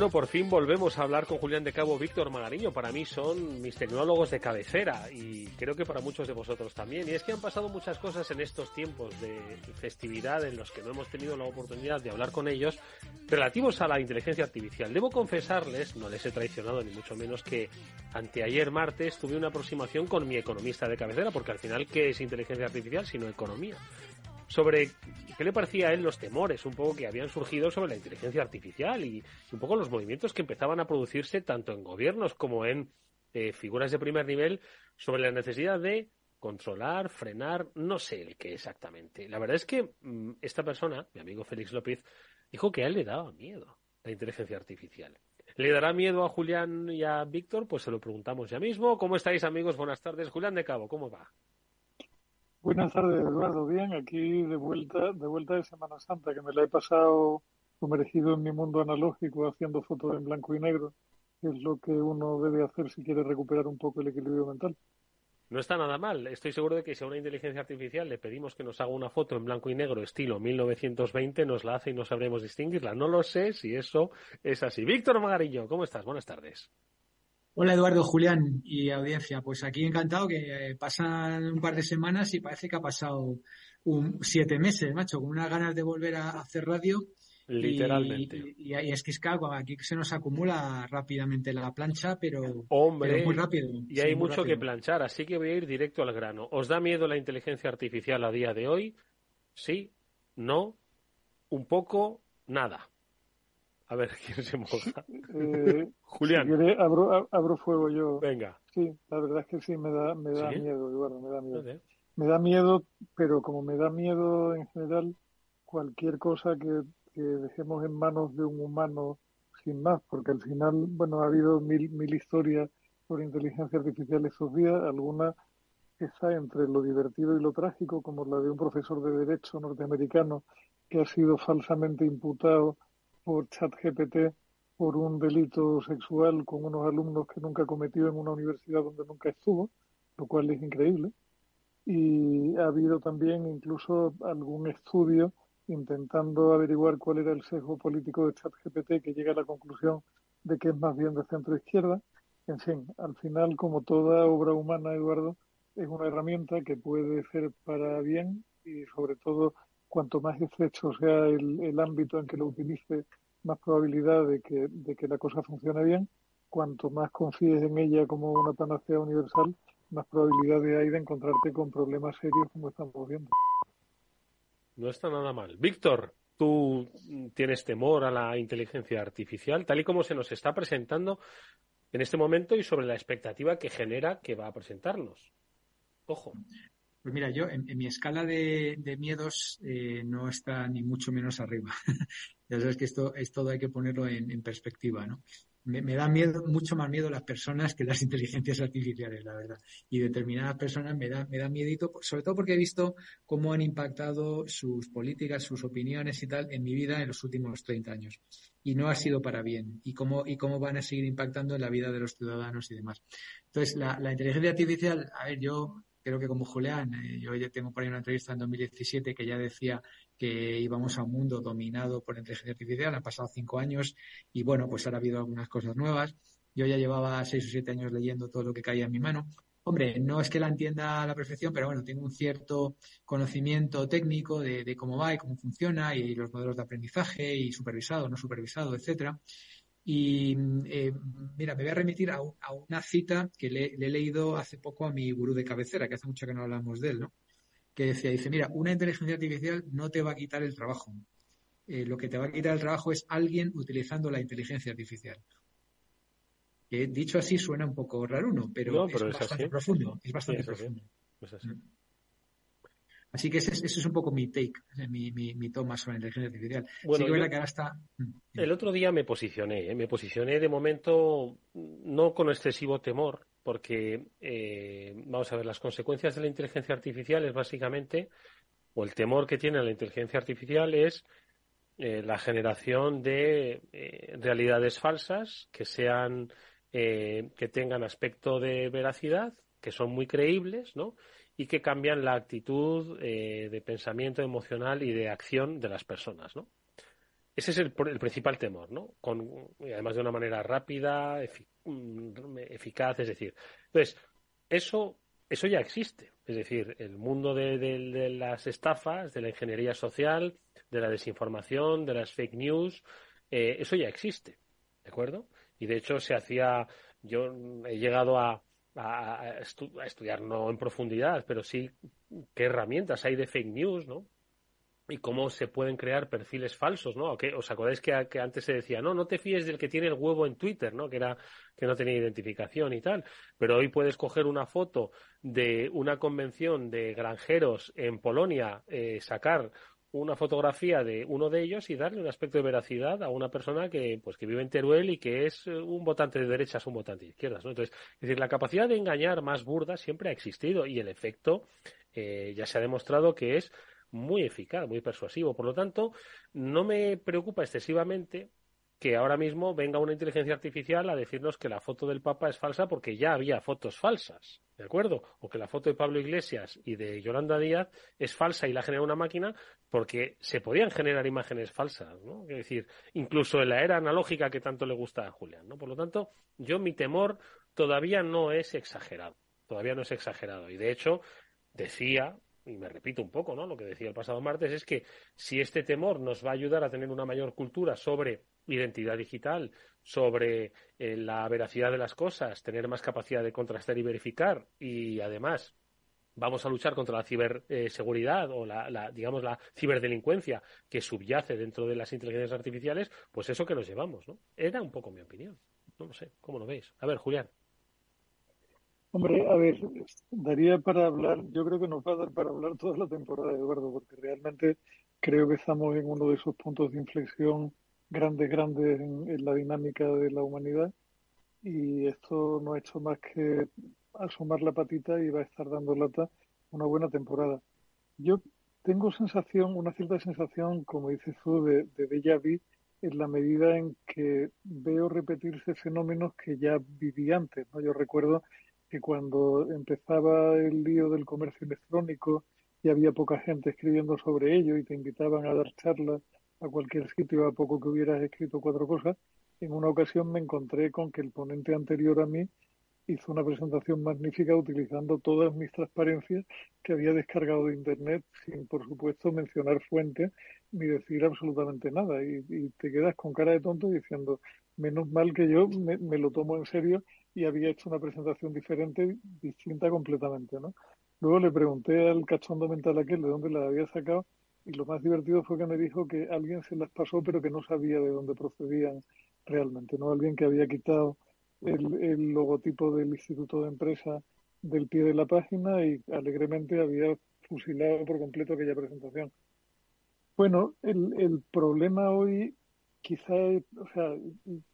Bueno, por fin volvemos a hablar con Julián de Cabo, Víctor Magariño. Para mí son mis tecnólogos de cabecera y creo que para muchos de vosotros también. Y es que han pasado muchas cosas en estos tiempos de festividad en los que no hemos tenido la oportunidad de hablar con ellos relativos a la inteligencia artificial. Debo confesarles, no les he traicionado ni mucho menos, que anteayer martes tuve una aproximación con mi economista de cabecera, porque al final, ¿qué es inteligencia artificial sino economía? Sobre qué le parecía a él los temores un poco que habían surgido sobre la inteligencia artificial y un poco los movimientos que empezaban a producirse tanto en gobiernos como en eh, figuras de primer nivel sobre la necesidad de controlar, frenar, no sé el qué exactamente. La verdad es que mmm, esta persona, mi amigo Félix López, dijo que a él le daba miedo la inteligencia artificial. ¿Le dará miedo a Julián y a Víctor? Pues se lo preguntamos ya mismo. ¿Cómo estáis amigos? Buenas tardes. Julián de Cabo, ¿cómo va? Buenas tardes, Eduardo. Bien, aquí de vuelta, de vuelta de Semana Santa, que me la he pasado sumergido en mi mundo analógico haciendo fotos en blanco y negro, que es lo que uno debe hacer si quiere recuperar un poco el equilibrio mental. No está nada mal. Estoy seguro de que si a una inteligencia artificial le pedimos que nos haga una foto en blanco y negro estilo 1920, nos la hace y no sabremos distinguirla. No lo sé si eso es así. Víctor Magarillo, ¿cómo estás? Buenas tardes. Hola Eduardo, Julián y audiencia. Pues aquí encantado que pasan un par de semanas y parece que ha pasado un, siete meses, macho, con unas ganas de volver a hacer radio. Literalmente. Y, y, y es que es que aquí se nos acumula rápidamente la plancha, pero, Hombre, pero muy rápido. Y hay mucho que planchar, así que voy a ir directo al grano. ¿Os da miedo la inteligencia artificial a día de hoy? Sí, no, un poco, nada. A ver, ¿quién se moja? Eh, Julián. Si quiere, abro, abro, fuego yo. Venga. Sí, la verdad es que sí, me da, me da ¿Sí? miedo, Eduardo, me da miedo. Me da miedo, pero como me da miedo en general, cualquier cosa que, que dejemos en manos de un humano sin más, porque al final, bueno, ha habido mil, mil historias sobre inteligencia artificial estos días, algunas está entre lo divertido y lo trágico, como la de un profesor de derecho norteamericano que ha sido falsamente imputado por ChatGPT por un delito sexual con unos alumnos que nunca cometió en una universidad donde nunca estuvo, lo cual es increíble. Y ha habido también incluso algún estudio intentando averiguar cuál era el sesgo político de ChatGPT que llega a la conclusión de que es más bien de centro izquierda. en fin, al final, como toda obra humana, Eduardo, es una herramienta que puede ser para bien y sobre todo cuanto más estrecho sea el, ámbito en que lo utilice, más probabilidad de que, de que la cosa funcione bien. Cuanto más confíes en ella como una panacea universal, más probabilidades hay de encontrarte con problemas serios como estamos viendo. No está nada mal. Víctor, tú tienes temor a la inteligencia artificial, tal y como se nos está presentando en este momento y sobre la expectativa que genera que va a presentarnos. Ojo. Pues mira, yo en, mi escala de, miedos eh, no está ni mucho menos arriba. Ya sabes que esto es todo hay que ponerlo en perspectiva, ¿no? me, da miedo, mucho más miedo las personas que las inteligencias artificiales, la verdad. Y determinadas personas me da, me da miedito, sobre todo porque he visto cómo han impactado sus políticas, sus opiniones y tal en mi vida en los últimos 30 años. Y no ha sido para bien. Y cómo, y cómo van a seguir impactando en la vida de los ciudadanos y demás. Entonces, la, la inteligencia artificial, a ver, yo creo que como Julián, eh, yo ya tengo por ahí una entrevista en 2017 que ya decía que íbamos a un mundo dominado por inteligencia artificial, han pasado cinco años y bueno, pues ahora ha habido algunas cosas nuevas. Yo ya llevaba seis o siete años leyendo todo lo que caía en mi mano. Hombre, no es que la entienda a la perfección, pero bueno, tengo un cierto conocimiento técnico de, de cómo va y cómo funciona y los modelos de aprendizaje y supervisado, no supervisado, etcétera. Y eh, mira, me voy a remitir a, una cita que le, he leído hace poco a mi gurú de cabecera, que hace mucho que no hablamos de él, ¿no? Que decía, dice, mira, una inteligencia artificial no te va a quitar el trabajo. Eh, lo que te va a quitar el trabajo es alguien utilizando la inteligencia artificial. Que dicho así suena un poco raro, ¿no? Pero, es, bastante profundo. Es bastante profundo. Es así. Mm. Así que ese, es un poco mi take, mi, mi, toma sobre la inteligencia artificial. Bueno, que ahora está... Mm, el otro día me posicioné, ¿eh? me posicioné de momento no con excesivo temor, porque eh, vamos a ver, las consecuencias de la inteligencia artificial es básicamente, o el temor que tiene la inteligencia artificial es eh, la generación de realidades falsas que sean, que tengan aspecto de veracidad, que son muy creíbles, ¿no? Y que cambian la actitud eh, de pensamiento emocional y de acción de las personas, ¿no? Ese es el, principal temor, ¿no? Con, además de una manera rápida, mm, eficaz, es decir. Entonces, eso, eso ya existe. Es decir, el mundo de, las estafas, de la ingeniería social, de la desinformación, de las fake news, eh, eso ya existe. ¿De acuerdo? Y de hecho se hacía, yo he llegado a, a, estudiar no en profundidad, pero sí qué herramientas hay de fake news, ¿no? Y cómo se pueden crear perfiles falsos, ¿no? ¿Os acordáis que, antes se decía, no, no te fíes del que tiene el huevo en Twitter, ¿no? Que era que no tenía identificación y tal. Pero hoy puedes coger una foto de una convención de granjeros en Polonia, eh, sacar una fotografía de uno de ellos y darle un aspecto de veracidad a una persona que pues que vive en Teruel y que es eh, un votante de derechas, un votante de izquierdas, ¿no? Entonces, es decir, la capacidad de engañar más burda siempre ha existido y el efecto eh, ya se ha demostrado que es muy eficaz, muy persuasivo. Por lo tanto, no me preocupa excesivamente que ahora mismo venga una inteligencia artificial a decirnos que la foto del Papa es falsa porque ya había fotos falsas, ¿de acuerdo? O que la foto de Pablo Iglesias y de Yolanda Díaz es falsa y la genera una máquina porque se podían generar imágenes falsas, ¿no? Es decir, incluso en la era analógica que tanto le gusta a Julián, ¿no? Por lo tanto, yo mi temor todavía no es exagerado, todavía no es exagerado. Y de hecho, decía y me repito un poco, ¿no? Lo que decía el pasado martes es que si este temor nos va a ayudar a tener una mayor cultura sobre identidad digital, sobre eh, la veracidad de las cosas, tener más capacidad de contrastar y verificar y además vamos a luchar contra la ciberseguridad o la, digamos la ciberdelincuencia que subyace dentro de las inteligencias artificiales, pues eso que nos llevamos, ¿no? Era un poco mi opinión. No lo sé, ¿cómo lo veis? A ver, Julián. Hombre, a ver, daría para hablar, yo creo que nos va a dar para hablar toda la temporada, Eduardo, porque realmente creo que estamos en uno de esos puntos de inflexión grandes, grandes en, la dinámica de la humanidad y esto no ha hecho más que asomar la patita y va a estar dando lata una buena temporada. Yo tengo sensación, una cierta sensación, como dices tú, de, de déjà vu en la medida en que veo repetirse fenómenos que ya viví antes. ¿no? Yo recuerdo que cuando empezaba el lío del comercio electrónico y había poca gente escribiendo sobre ello y te invitaban a dar charlas a cualquier sitio a poco que hubieras escrito cuatro cosas, en una ocasión me encontré con que el ponente anterior a mí hizo una presentación magnífica utilizando todas mis transparencias que había descargado de Internet sin, por supuesto, mencionar fuentes ni decir absolutamente nada. Y, te quedas con cara de tonto diciendo, menos mal que yo me, me, lo tomo en serio y había hecho una presentación diferente, distinta completamente, ¿no? Luego le pregunté al cachondo mental aquel de dónde la había sacado y lo más divertido fue que me dijo que alguien se las pasó pero que no sabía de dónde procedían realmente, ¿no? Alguien que había quitado el, logotipo del Instituto de Empresa del pie de la página y alegremente había fusilado por completo aquella presentación. Bueno, el, el problema hoy quizá, o sea,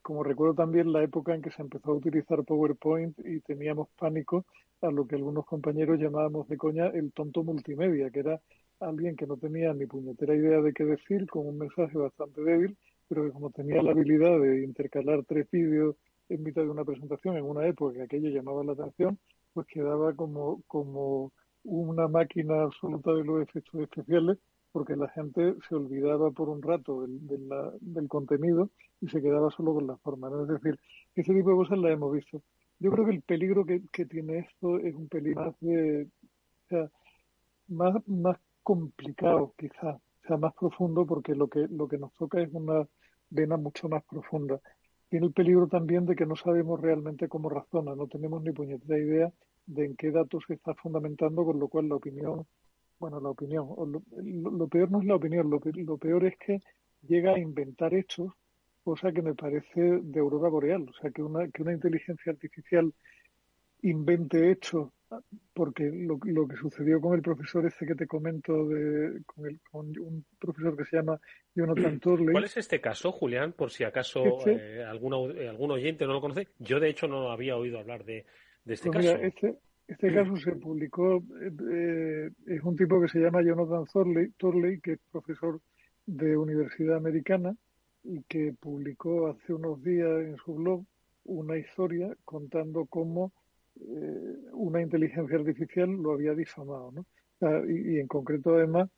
como recuerdo también la época en que se empezó a utilizar PowerPoint y teníamos pánico a lo que algunos compañeros llamábamos de coña el tonto multimedia, que era alguien que no tenía ni puñetera idea de qué decir, con un mensaje bastante débil, pero que como tenía la habilidad de intercalar tres vídeos en mitad de una presentación en una época que aquello llamaba la atención, pues quedaba como, como una máquina absoluta de los efectos especiales porque la gente se olvidaba por un rato del, del, contenido y se quedaba solo con la forma. ¿no? Es decir, ese tipo de cosas las hemos visto. Yo creo que el peligro que, que tiene esto es un peligro más de, más complicado quizá, o sea, más profundo porque lo que, lo que nos toca es una vena mucho más profunda. Tiene el peligro también de que no sabemos realmente cómo razona, no tenemos ni puñetera idea de en qué datos se está fundamentando, con lo cual la opinión, bueno, la opinión, lo, peor no es la opinión, lo, lo, peor es que llega a inventar hechos, cosa que me parece de aurora boreal, o sea, que una, que una inteligencia artificial invente hechos porque lo, lo, que sucedió con el profesor este que te comento, de, con, el, con un profesor que se llama Jonathan Turley. ¿Cuál es este caso, Julián? Por si acaso este, eh, alguno, eh, algún oyente no lo conoce. Yo, de hecho, no había oído hablar de, de este pues caso. este, este caso se publicó, eh, es un tipo que se llama Jonathan Turley, Turley, que es profesor de Universidad Americana y que publicó hace unos días en su blog una historia contando cómo eh, una inteligencia artificial lo había difamado, ¿no? y, en concreto además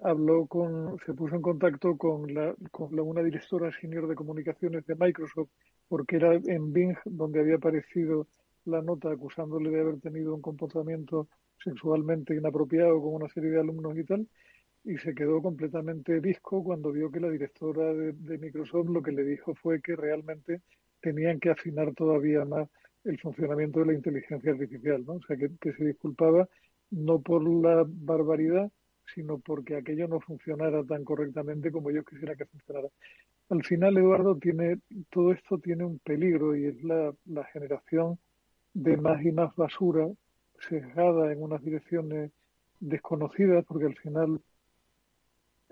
habló con, se puso en contacto con la, con una directora senior de comunicaciones de Microsoft, porque era en Bing donde había aparecido la nota acusándole de haber tenido un comportamiento sexualmente inapropiado con una serie de alumnos y tal, y se quedó completamente disco cuando vio que la directora de Microsoft lo que le dijo fue que realmente tenían que afinar todavía más el funcionamiento de la inteligencia artificial, ¿no? O sea, que, se disculpaba no por la barbaridad, sino porque aquello no funcionara tan correctamente como yo quisiera que funcionara. Al final, Eduardo, tiene, todo esto tiene un peligro y es la, generación de más y más basura sesgada en unas direcciones desconocidas, porque al final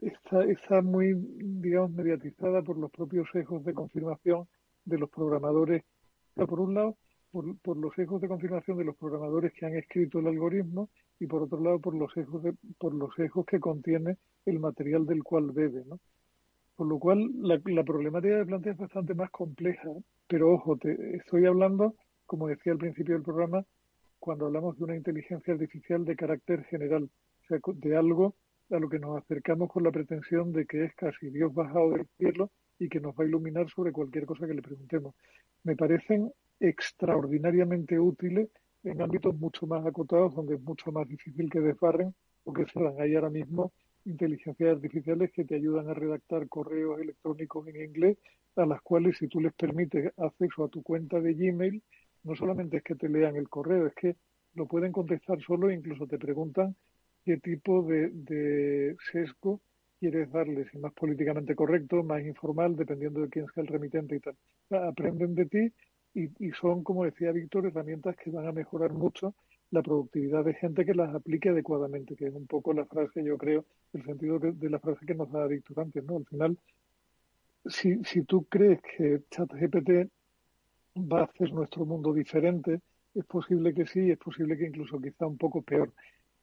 está, está muy, digamos, mediatizada por los propios sesgos de confirmación de los programadores. Por un lado, por, los sesgos de confirmación de los programadores que han escrito el algoritmo y por otro lado por los sesgos de, por los sesgos que contiene el material del cual bebe, ¿no? Por lo cual la, problemática de plantea es bastante más compleja, pero ojo, te estoy hablando, como decía al principio del programa, cuando hablamos de una inteligencia artificial de carácter general, o sea, de algo a lo que nos acercamos con la pretensión de que es casi Dios bajado del cielo y que nos va a iluminar sobre cualquier cosa que le preguntemos. Me parecen extraordinariamente útiles en ámbitos mucho más acotados, donde es mucho más difícil que desbarren o que dan. Hay ahora mismo inteligencias artificiales que te ayudan a redactar correos electrónicos en inglés, a las cuales si tú les permites acceso a tu cuenta de Gmail, no solamente es que te lean el correo, es que lo pueden contestar solo e incluso te preguntan qué tipo de, de sesgo quieres darle, si más políticamente correcto, más informal, dependiendo de quién sea el remitente y tal. Aprenden de ti y, son, como decía Víctor, herramientas que van a mejorar mucho la productividad de gente que las aplique adecuadamente, que es un poco la frase, yo creo, el sentido de la frase que nos da Víctor antes, ¿no? Al final, si, si tú crees que ChatGPT va a hacer nuestro mundo diferente, es posible que sí, es posible que incluso quizá un poco peor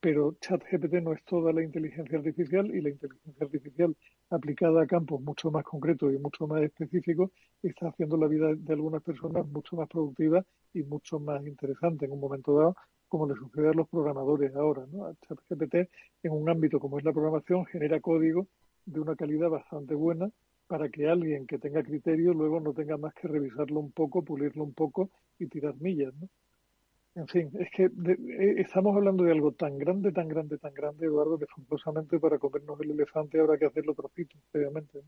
pero ChatGPT no es toda la inteligencia artificial y la inteligencia artificial aplicada a campos mucho más concretos y mucho más específicos está haciendo la vida de algunas personas mucho más productiva y mucho más interesante en un momento dado, como le sucede a los programadores ahora. ¿no? ChatGPT en un ámbito como es la programación genera código de una calidad bastante buena, para que alguien que tenga criterio luego no tenga más que revisarlo un poco, pulirlo un poco y tirar millas, ¿no? En fin, es que eh, estamos hablando de algo tan grande, tan grande, tan grande, Eduardo, que forzosamente para comernos el elefante habrá que hacerlo trocitos, obviamente.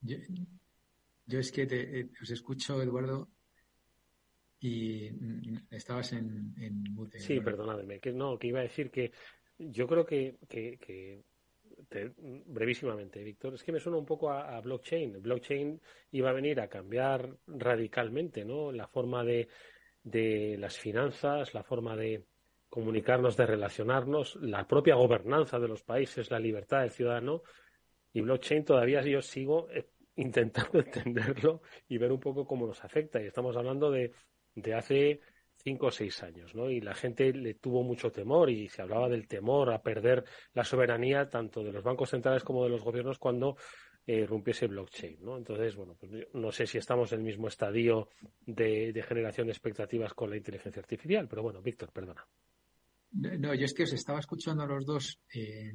Yo, es que te, eh, os escucho, Eduardo, y mm, estabas en, en mute. Sí, perdóname, que no, que iba a decir que yo creo que, que, brevísimamente, Víctor, es que me suena un poco a, blockchain. Blockchain iba a venir a cambiar radicalmente, ¿no? La forma de, de las finanzas, la forma de comunicarnos, de relacionarnos, la propia gobernanza de los países, la libertad del ciudadano. Y blockchain todavía yo sigo eh, intentando entenderlo y ver un poco cómo nos afecta. Y estamos hablando de, de hace cinco o seis años, ¿no? Y la gente le tuvo mucho temor y se hablaba del temor a perder la soberanía tanto de los bancos centrales como de los gobiernos cuando eh, rompiese blockchain, ¿no? Entonces, bueno, pues no sé si estamos en el mismo estadio de, de generación de expectativas con la inteligencia artificial, pero bueno, Víctor, perdona. No, yo es que os estaba escuchando a los dos eh,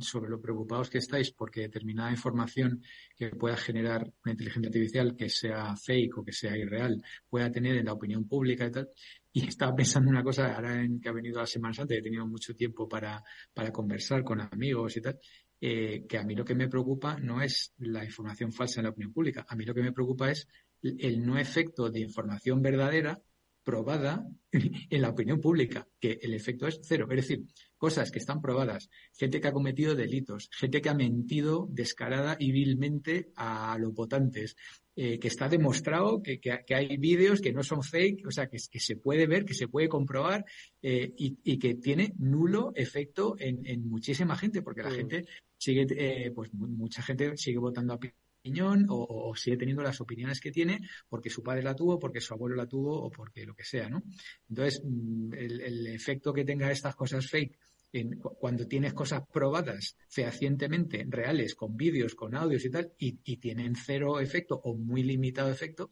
sobre lo preocupados que estáis porque determinada información que pueda generar una inteligencia artificial que sea fake o que sea irreal pueda tener en la opinión pública y tal. Y estaba pensando una cosa, ahora en que ha venido la Semana Santa, he tenido mucho tiempo para, para conversar con amigos y tal, eh, que a mí lo que me preocupa no es la información falsa en la opinión pública, a mí lo que me preocupa es el no efecto de información verdadera probada en la opinión pública, que el efecto es cero. Es decir, cosas que están probadas, gente que ha cometido delitos, gente que ha mentido descarada y vilmente a los votantes, eh, que está demostrado que, hay vídeos que no son fake, o sea, que, se puede ver, que se puede comprobar eh, y, que tiene nulo efecto en, muchísima gente, porque la mm. gente sigue, eh, pues mucha gente sigue votando a o, sigue teniendo las opiniones que tiene porque su padre la tuvo, porque su abuelo la tuvo o porque lo que sea, ¿no? Entonces, mm, el, efecto que tenga estas cosas fake en, cuando tienes cosas probadas fehacientemente, reales, con vídeos, con audios y tal, y, y, tienen cero efecto o muy limitado efecto,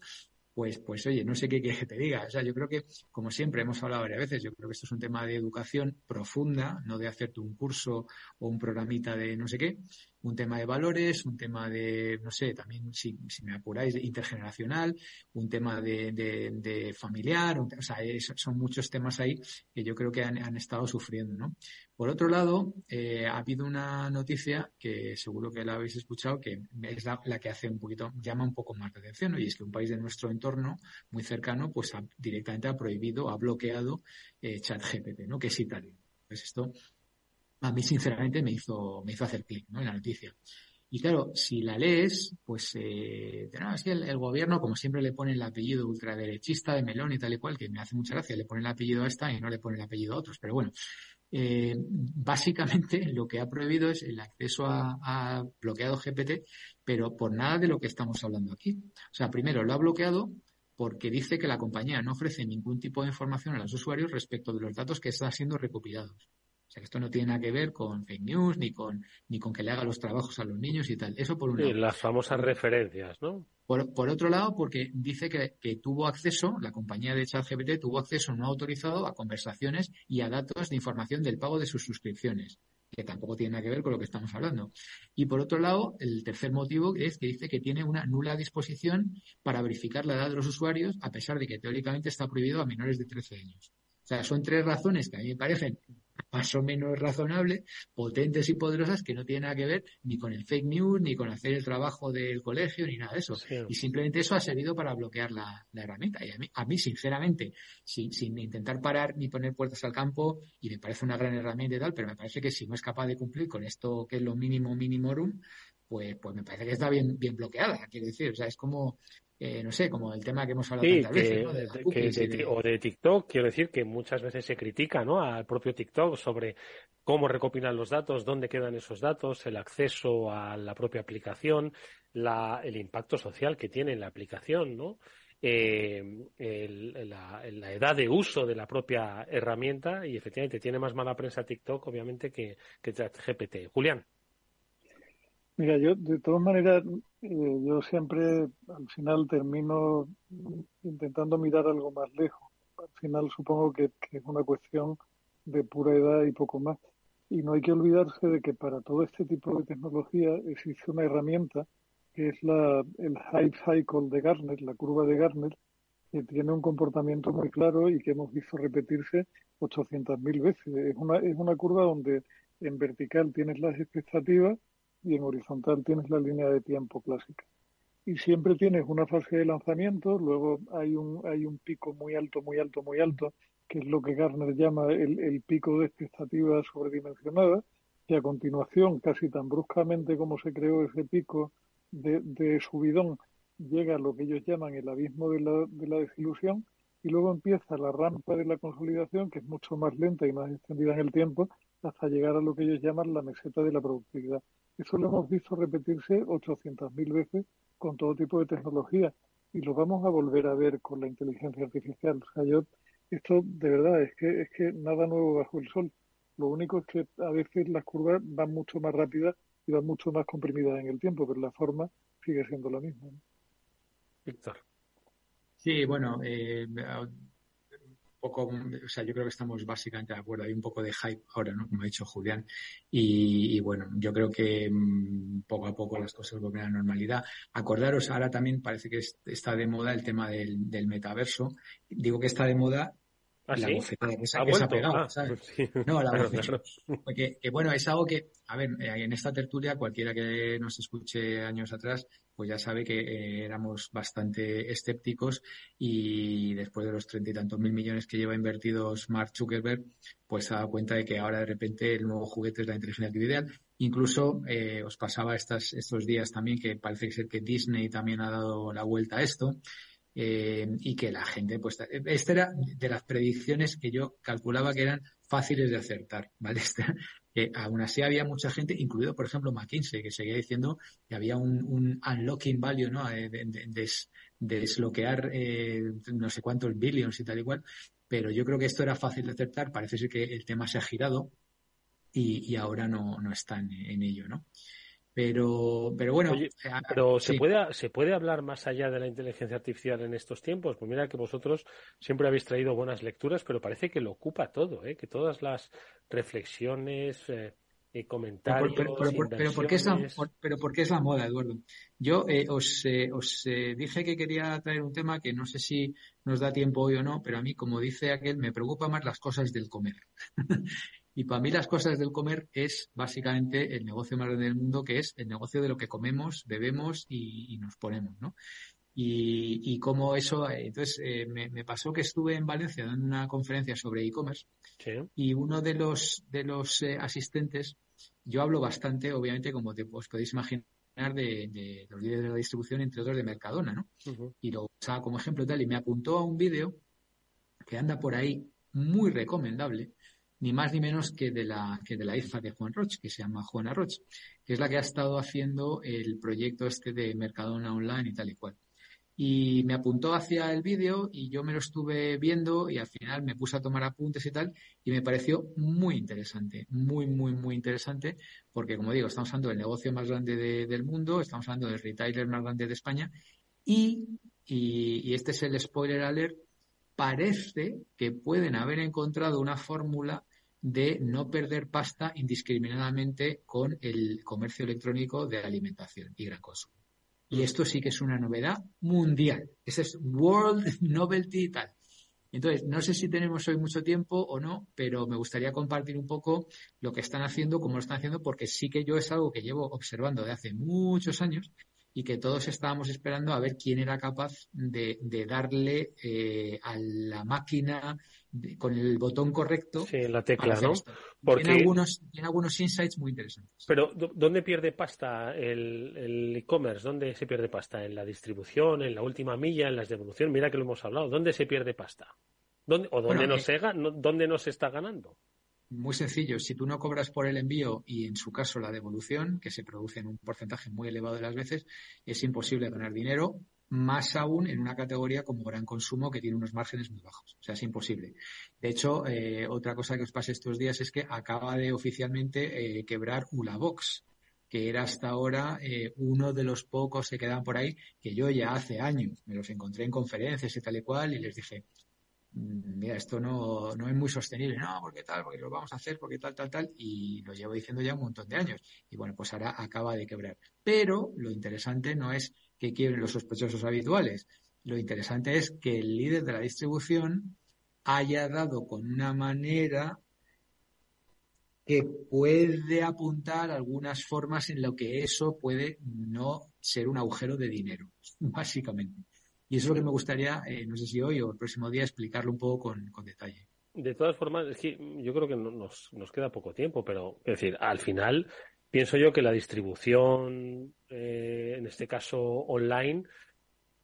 pues, pues oye, no sé qué que te diga. O sea, yo creo que, como siempre hemos hablado varias veces, yo creo que esto es un tema de educación profunda, no de hacerte un curso o un programita de no sé qué, un tema de valores, un tema de, no sé, también, si, me apuráis, intergeneracional, un tema de, de, familiar, o sea, son muchos temas ahí que yo creo que han, han estado sufriendo, ¿no? Por otro lado, eh, ha habido una noticia que seguro que la habéis escuchado, que es la, que hace un poquito, llama un poco más de atención, y es que un país de nuestro entorno, muy cercano, pues directamente ha prohibido, ha bloqueado eh, ChatGPT, ¿no? Que es Italia. Pues esto a mí sinceramente me hizo, me hizo hacer clic, ¿no? En la noticia. Y claro, si la lees, pues eh, que el, gobierno, como siempre, le pone el apellido ultraderechista de Melón y tal y cual, que me hace mucha gracia, le pone el apellido a esta y no le pone el apellido a otros. Pero bueno, eh, básicamente lo que ha prohibido es el acceso a, bloqueado GPT, pero por nada de lo que estamos hablando aquí. O sea, primero lo ha bloqueado porque dice que la compañía no ofrece ningún tipo de información a los usuarios respecto de los datos que están siendo recopilados. O sea, que esto no tiene nada que ver con fake news ni con, ni con que le haga los trabajos a los niños y tal. Eso por un lado. Las famosas referencias, ¿no? Por, otro lado, porque dice que, que, tuvo acceso, la compañía de ChatGPT tuvo acceso no autorizado a conversaciones y a datos de información del pago de sus suscripciones, que tampoco tiene nada que ver con lo que estamos hablando. Y por otro lado, el tercer motivo es que dice que tiene una nula disposición para verificar la edad de los usuarios, a pesar de que teóricamente está prohibido a menores de 13 años. O sea, son tres razones que a mí me parecen más o menos razonables, potentes y poderosas que no tienen nada que ver ni con el fake news, ni con hacer el trabajo del colegio, ni nada de eso. Y simplemente eso ha servido para bloquear la, herramienta. Y a mí, a mí sinceramente, sin, sin, intentar parar ni poner puertas al campo, y me parece una gran herramienta y tal, pero me parece que si no es capaz de cumplir con esto que es lo mínimo minimorum, pues, pues me parece que está bien, bien bloqueada, quiero decir. O sea, es como, eh, no sé, como el tema que hemos hablado tantas veces, o de TikTok, quiero decir que muchas veces se critica, ¿no? Al propio TikTok sobre cómo recopilan los datos, dónde quedan esos datos, el acceso a la propia aplicación, la, el impacto social que tiene la aplicación, ¿no? Eh, la, edad de uso de la propia herramienta y efectivamente tiene más mala prensa TikTok, obviamente, que, que ChatGPT. Julián. Mira, yo de todas maneras, eh, yo siempre al final termino intentando mirar algo más lejos. Al final supongo que, es una cuestión de pura edad y poco más. Y no hay que olvidarse de que para todo este tipo de tecnología existe una herramienta que es la, el Hype Cycle de Gartner, la curva de Gartner, que tiene un comportamiento muy claro y que hemos visto repetirse 800.000 veces. Es una, es una curva donde en vertical tienes las expectativas y en horizontal tienes la línea de tiempo clásica. Y siempre tienes una fase de lanzamiento, luego hay un, hay un pico muy alto, muy alto, muy alto, que es lo que Garner llama el, el pico de expectativas sobredimensionadas, y a continuación, casi tan bruscamente como se creó ese pico de, de subidón, llega lo que ellos llaman el abismo de la, de la desilusión, y luego empieza la rampa de la consolidación, que es mucho más lenta y más extendida en el tiempo, hasta llegar a lo que ellos llaman la meseta de la productividad. Eso lo hemos visto repetirse 800.000 veces con todo tipo de tecnología y lo vamos a volver a ver con la inteligencia artificial. O sea, yo, esto de verdad es que, es que nada nuevo bajo el sol. Lo único es que a veces las curvas van mucho más rápidas y van mucho más comprimidas en el tiempo, pero la forma sigue siendo la misma. Víctor. Sí, bueno, eh, poco, o sea, yo creo que estamos básicamente de acuerdo. Hay un poco de hype ahora, ¿no? Como ha dicho Julián. Y, bueno, yo creo que mm, poco a poco las cosas vuelven a la normalidad. Acordaros, ahora también parece que está de moda el tema del, del metaverso. Digo que está de moda ¿Ah, la sí? bofetada ¿Ha que se ha pegado, Ah, ¿sabes? sí. No, la Claro, bofetada. claro. Porque, que, bueno, es algo que, a ver, eh, en esta tertulia, cualquiera que nos escuche años atrás, pues ya sabe que eh, éramos bastante escépticos y después de los treinta y tantos mil millones que lleva invertidos Mark Zuckerberg, pues se ha dado cuenta de que ahora de repente el nuevo juguete es la inteligencia artificial. Incluso eh, os pasaba estas, estos días también que parece ser que Disney también ha dado la vuelta a esto. Eh, y que la gente, pues, esta era de las predicciones que yo calculaba que eran fáciles de acertar, ¿vale? Esta- que aún así había mucha gente, incluido, por ejemplo, McKinsey, que seguía diciendo que había un, un unlocking value, ¿no? Eh, De, de- de desbloquear eh, no sé cuántos billions y tal igual, pero yo creo que esto era fácil de acertar, parece ser que el tema se ha girado y, y ahora no, no está en, en ello, ¿no? Pero, pero bueno, Oye, eh, a- pero ¿se, puede, ¿se puede hablar más allá de la inteligencia artificial en estos tiempos? Pues mira que vosotros siempre habéis traído buenas lecturas, pero parece que lo ocupa todo, ¿eh? que todas las reflexiones eh, y Pero, comentarios, pero, pero, pero ¿por qué es la, inversiones- por- pero ¿por qué es la moda, Eduardo? Yo eh, os, eh, os eh, dije que quería traer un tema que no sé si nos da tiempo hoy o no, pero a mí, como dice aquel, me preocupa más las cosas del comer. Y para mí las cosas del comer es básicamente el negocio más grande del mundo, que es el negocio de lo que comemos, bebemos y, y nos ponemos, ¿no? Y, y cómo eso, eh, entonces eh, me, me pasó que estuve en Valencia dando una conferencia sobre e-commerce Sí. y uno de los de los eh, asistentes, yo hablo bastante, obviamente, como te, os podéis imaginar, de, de los líderes de la distribución, entre otros de Mercadona, ¿no? Y lo usaba como ejemplo y tal, y me apuntó a un vídeo que anda por ahí muy recomendable, ni más ni menos que de la, que de la hija de Juan Roch, que se llama Juana Roch, que es la que ha estado haciendo el proyecto este de Mercadona Online y tal y cual. Y me apuntó hacia el vídeo y yo me lo estuve viendo y al final me puse a tomar apuntes y tal y me pareció muy interesante, muy, muy, muy interesante porque como digo, estamos hablando del negocio más grande de- del mundo, estamos hablando del retailer más grande de España y, y, y este es el spoiler alert, parece que pueden haber encontrado una fórmula de no perder pasta indiscriminadamente con el comercio electrónico de alimentación y gran consumo. Y esto sí que es una novedad mundial. Ese es World Novelty y tal. Entonces, no sé si tenemos hoy mucho tiempo o no, pero me gustaría compartir un poco lo que están haciendo, cómo lo están haciendo, porque sí que yo es algo que llevo observando de hace muchos años y que todos estábamos esperando a ver quién era capaz de, de darle eh, a la máquina de- con el botón correcto. Sí, la tecla, ¿no? esto. Porque- Tiene algunos, tiene algunos insights muy interesantes. Pero ¿dó- ¿dónde pierde pasta el el e-commerce? ¿Dónde se pierde pasta? ¿En la distribución? ¿En la última milla? ¿En las devoluciones? Mira que lo hemos hablado. ¿Dónde se pierde pasta? ¿Dónde, ¿O dónde, Bueno, no eh, se no- dónde no se está ganando? Muy sencillo, si tú no cobras por el envío y en su caso la devolución, que se produce en un porcentaje muy elevado de las veces, es imposible ganar dinero, más aún en una categoría como gran consumo que tiene unos márgenes muy bajos. O sea, es imposible. De hecho, eh, otra cosa que os pasa estos días es que acaba de oficialmente eh, quebrar Ulabox, que era hasta ahora eh, uno de los pocos que quedaban por ahí, que yo ya hace años me los encontré en conferencias y tal y cual y les dije, mm, mira, esto no, no es muy sostenible, no, porque tal, porque lo vamos a hacer, porque tal, tal, tal, y lo llevo diciendo ya un montón de años. Y bueno, pues ahora acaba de quebrar. Pero lo interesante no es que quiebren los sospechosos habituales. Lo interesante es que el líder de la distribución haya dado con una manera que puede apuntar algunas formas en lo que eso puede no ser un agujero de dinero, básicamente. Y eso es lo que me gustaría, eh, no sé si hoy o el próximo día, explicarlo un poco con, detalle. De todas formas, es que yo creo que nos, nos queda poco tiempo, pero es decir, al final pienso yo que la distribución, eh, en este caso online,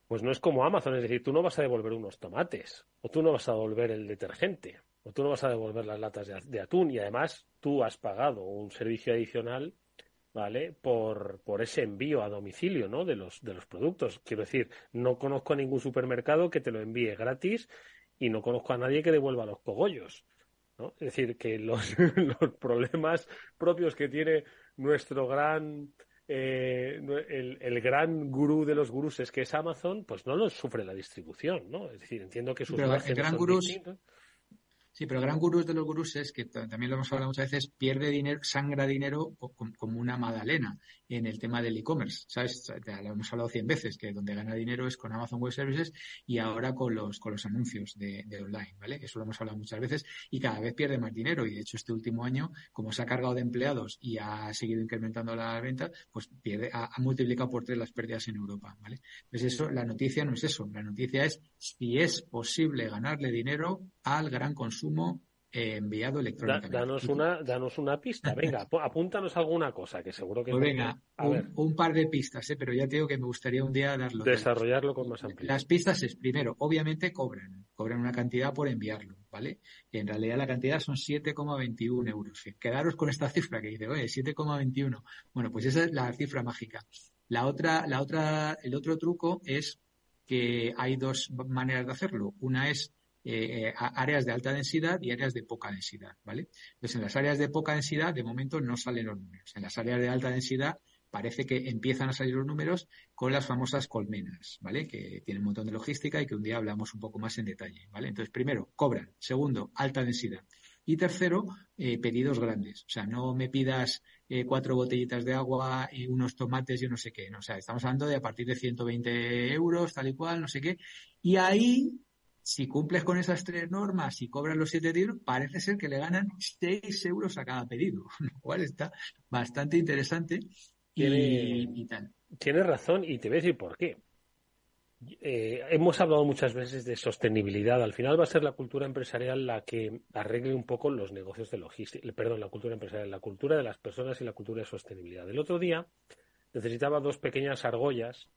pues no es como Amazon, es decir, tú no vas a devolver unos tomates, o tú no vas a devolver el detergente, o tú no vas a devolver las latas de, atún y además tú has pagado un servicio adicional ¿vale? Por, por ese envío a domicilio, ¿no? De los, de los productos. Quiero decir, no conozco a ningún supermercado que te lo envíe gratis y no conozco a nadie que devuelva los cogollos, ¿no? Es decir, que los, los problemas propios que tiene nuestro gran eh, el, el, gran gurú de los gurús es que es Amazon, pues no los sufre la distribución, ¿no? Es decir, entiendo que sus el gran gurú Sí, pero el gran gurú de los gurús es que también lo hemos hablado muchas veces, pierde dinero, sangra dinero como una magdalena en el tema del e-commerce. ¿Sabes? Lo hemos hablado cien veces, que donde gana dinero es con Amazon Web Services y ahora con los, con los anuncios de, online, ¿vale? Eso lo hemos hablado muchas veces y cada vez pierde más dinero. Y de hecho, este último año, como se ha cargado de empleados y ha seguido incrementando la venta, pues pierde, ha, multiplicado por tres las pérdidas en Europa, ¿vale? Pues eso, la noticia no es eso. La noticia es si es posible ganarle dinero al gran consumo enviado electrónicamente. danos, una, danos una pista, venga, apúntanos alguna cosa, que seguro que... Pues venga, un, par de pistas, ¿eh? pero ya te digo que me gustaría un día darlo. Desarrollarlo con más amplitud. Las pistas es, primero, obviamente cobran, cobran una cantidad por enviarlo, ¿vale? Y en realidad la cantidad son 7,21 euros. Quedaros con esta cifra que dice, oye, 7,21. Bueno, pues esa es la cifra mágica. La otra, la otra, el otro truco es que hay dos maneras de hacerlo. Una es eh, áreas de alta densidad y áreas de poca densidad, ¿vale? Entonces, en las áreas de poca densidad, de momento no salen los números. En las áreas de alta densidad parece que empiezan a salir los números con las famosas colmenas, ¿vale? Que tienen un montón de logística y que un día hablamos un poco más en detalle, ¿vale? Entonces, primero, cobran. Segundo, alta densidad. Y tercero, eh, pedidos grandes. O sea, no me pidas eh, cuatro botellitas de agua y unos tomates y no sé qué. ¿no? O sea, estamos hablando de a partir de 120 euros, tal y cual, no sé qué. Y ahí si cumples con esas tres normas y cobras los siete tiros, parece ser que le ganan seis euros a cada pedido, lo cual está bastante interesante y, tal. Tienes razón y te voy a decir por qué. Eh, hemos hablado muchas veces de sostenibilidad. Al final va a ser la cultura empresarial la que arregle un poco los negocios de logística. Perdón, la cultura empresarial, la cultura de las personas y la cultura de sostenibilidad. El otro día necesitaba dos pequeñas argollas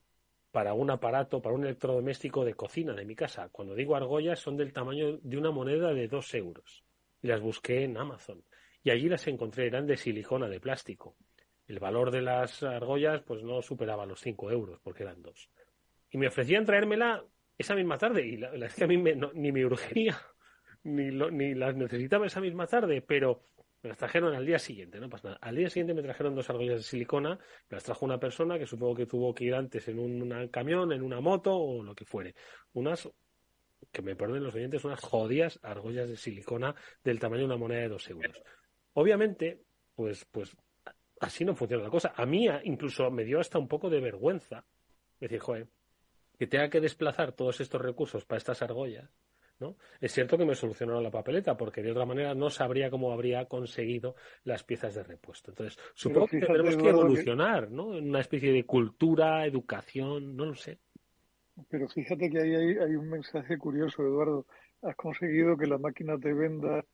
para un aparato, para un electrodoméstico de cocina de mi casa. Cuando digo argollas son del tamaño de una moneda de dos euros. Las busqué en Amazon. Y allí las encontré, eran de silicona, de plástico. El valor de las argollas pues no superaba los cinco euros, porque eran dos. Y me ofrecían traérmela esa misma tarde. Y la, es que a mí ni me urgía, ni, ni las necesitaba esa misma tarde, pero me las trajeron al día siguiente, no pasa nada. Al día siguiente me trajeron dos argollas de silicona, me las trajo una persona que supongo que tuvo que ir antes en un camión, en una moto o lo que fuere. Unas, que me perdonen los oyentes, unas jodidas argollas de silicona del tamaño de una moneda de dos euros. Obviamente, pues, pues así no funciona la cosa. A mí incluso me dio hasta un poco de vergüenza decir, joder, que tenga que desplazar todos estos recursos para estas argollas ¿no? Es cierto que me solucionaron la papeleta, porque de otra manera no sabría cómo habría conseguido las piezas de repuesto. Entonces, supongo que tendremos que evolucionar, ¿no? En una especie de cultura, educación, no lo sé. Pero fíjate que ahí hay, hay un mensaje curioso, Eduardo. Has conseguido que la máquina te venda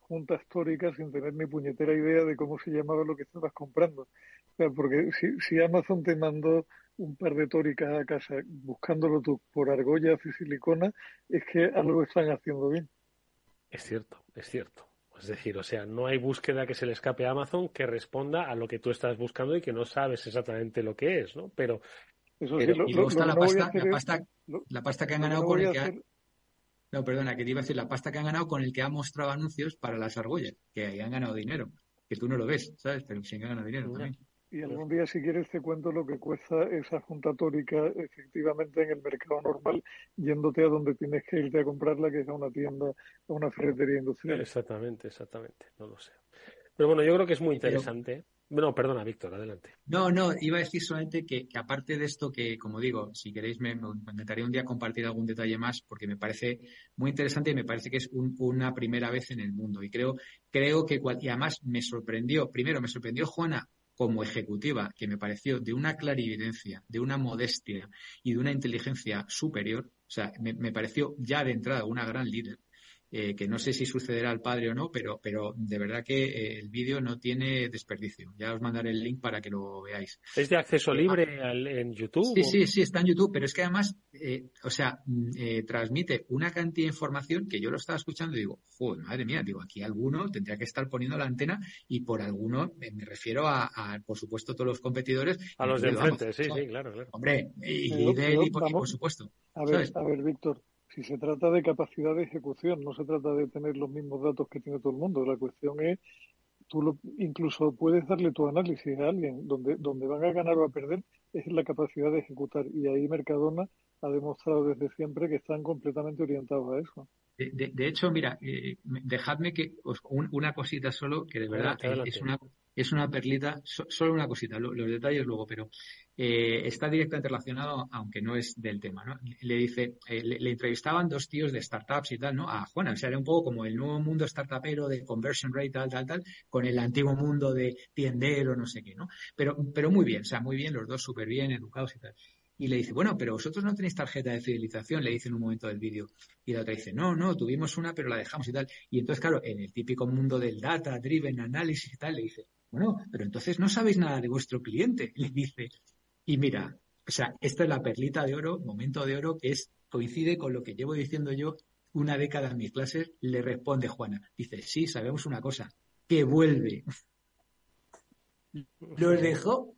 junta histórica sin tener ni puñetera idea de cómo se llamaba lo que estabas comprando. O sea, porque si, si Amazon te mandó un par de tóricas a casa buscándolo tú por argollas y silicona, es que algo están haciendo bien. Es cierto, es cierto. Es decir, o sea, no hay búsqueda que se le escape a Amazon que responda a lo que tú estás buscando y que no sabes exactamente lo que es, ¿no? Pero, Eso sí, y luego está la, pasta, la, pasta, la pasta que han ganado con el que No, perdona, que te iba a decir la pasta que han ganado con el que ha mostrado anuncios para las argollas, que ahí han ganado dinero, que tú no lo ves, ¿sabes? Pero sí han ganado dinero también. Y algún día, si quieres, te cuento lo que cuesta esa junta tórica efectivamente en el mercado normal, yéndote a donde tienes que irte a comprarla, que es a una tienda, a una ferretería industrial. Exactamente, exactamente, no lo sé. Pero bueno, yo creo que es muy interesante. No, perdona, Víctor, adelante. No, no, iba a decir solamente que, aparte de esto, que como digo, si queréis me, me, intentaría un día compartir algún detalle más, porque me parece muy interesante y me parece que es una primera vez en el mundo. Y creo, creo que, y además me sorprendió, primero me sorprendió Juana como ejecutiva, que me pareció de una clarividencia, de una modestia y de una inteligencia superior. O sea, me pareció ya de entrada una gran líder. Eh, que no sé si sucederá al padre o no, pero, pero de verdad que eh, el vídeo no tiene desperdicio. Ya os mandaré el link para que lo veáis. ¿Es de acceso eh, libre en YouTube? Sí, sí, sí, está en YouTube, pero es que además, o sea, mm, transmite una cantidad de información que yo lo estaba escuchando y digo, joder, madre mía, digo, aquí alguno tendría que estar poniendo la antena y por alguno me refiero a, por supuesto, todos los competidores. A los de enfrente, sí, sí, claro, claro. Hombre, y, de él, y, por supuesto. A ver, a ver, Víctor, si se trata de capacidad de ejecución, no se trata de tener los mismos datos que tiene todo el mundo. La cuestión es, tú lo, incluso puedes darle tu análisis a alguien, donde, donde van a ganar o a perder es la capacidad de ejecutar. Y ahí Mercadona ha demostrado desde siempre que están completamente orientados a eso. De, hecho, mira, eh, dejadme que una cosita solo, que de verdad es una, es una perlita, solo una cosita, los detalles luego, pero eh, está directamente relacionado, aunque no es del tema, ¿no? Le dice, eh, le, entrevistaban dos tíos de startups y tal, ¿no? A Juana, o sea, era un poco como el nuevo mundo startupero de conversion rate, tal, tal, tal, con el antiguo mundo de tiendero, no sé qué, ¿no? Pero, pero muy bien, o sea, muy bien, los dos súper bien, educados y tal. Y le dice, bueno, pero vosotros no tenéis tarjeta de fidelización, le dice en un momento del vídeo. Y la otra dice, no, no, tuvimos una, pero la dejamos y tal. Y entonces, claro, en el típico mundo del data driven analysis y tal, le dice, bueno, pero entonces no sabéis nada de vuestro cliente. Le dice, y mira, o sea, esta es la perlita de oro, momento de oro, que es, coincide con lo que llevo diciendo yo una década en mis clases, le responde Juana. Dice, sí, sabemos una cosa, que vuelve. Lo dejó,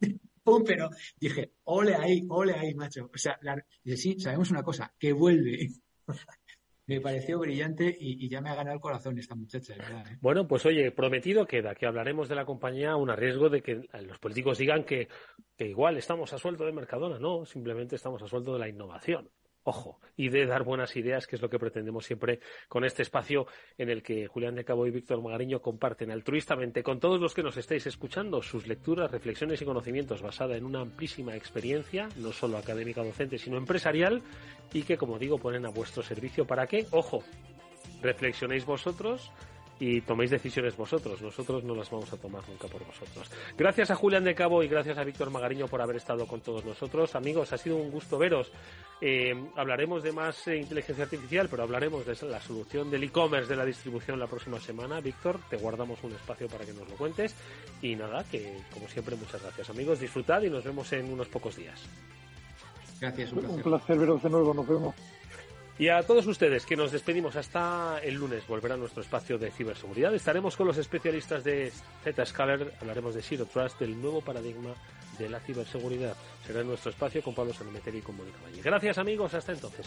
pero dije, ole ahí, ole ahí, macho. O sea, dice, sí, sabemos una cosa, que vuelve me pareció brillante y, ya me ha ganado el corazón esta muchacha. ¿eh? Bueno, pues oye, prometido queda que hablaremos de la compañía un riesgo de que los políticos digan que, que igual estamos a sueldo de Mercadona. No, simplemente estamos a sueldo de la innovación ojo, y de dar buenas ideas, que es lo que pretendemos siempre con este espacio en el que Julián de Cabo y Víctor Magariño comparten altruistamente con todos los que nos estáis escuchando sus lecturas, reflexiones y conocimientos basada en una amplísima experiencia, no solo académica docente, sino empresarial, y que, como digo, ponen a vuestro servicio para que, ojo, reflexionéis vosotros, y toméis decisiones vosotros. Nosotros no las vamos a tomar nunca por vosotros. Gracias a Julián de Cabo y gracias a Víctor Magariño por haber estado con todos nosotros. Amigos, ha sido un gusto veros. Eh, hablaremos de más eh, inteligencia artificial, pero hablaremos de la solución del e-commerce de la distribución la próxima semana. Víctor, te guardamos un espacio para que nos lo cuentes. Y nada, que como siempre, muchas gracias amigos. Disfrutad y nos vemos en unos pocos días. Gracias, un placer. Un placer veros de nuevo, nos vemos. Y a todos ustedes que nos despedimos hasta el lunes, volverá nuestro espacio de ciberseguridad. Estaremos con los especialistas de Zscaler, hablaremos de Zero Trust, del nuevo paradigma de la ciberseguridad. Será nuestro espacio con Pablo Sanemeterio y con Mónica Valle. Gracias amigos, hasta entonces.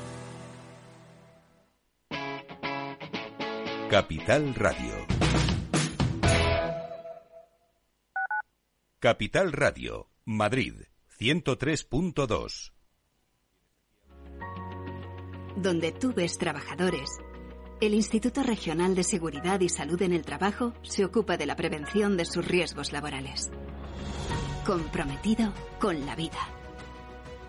Capital Radio. Capital Radio, Madrid, 103.2. Donde tú ves trabajadores, el Instituto Regional de Seguridad y Salud en el Trabajo se ocupa de la prevención de sus riesgos laborales. Comprometido con la vida.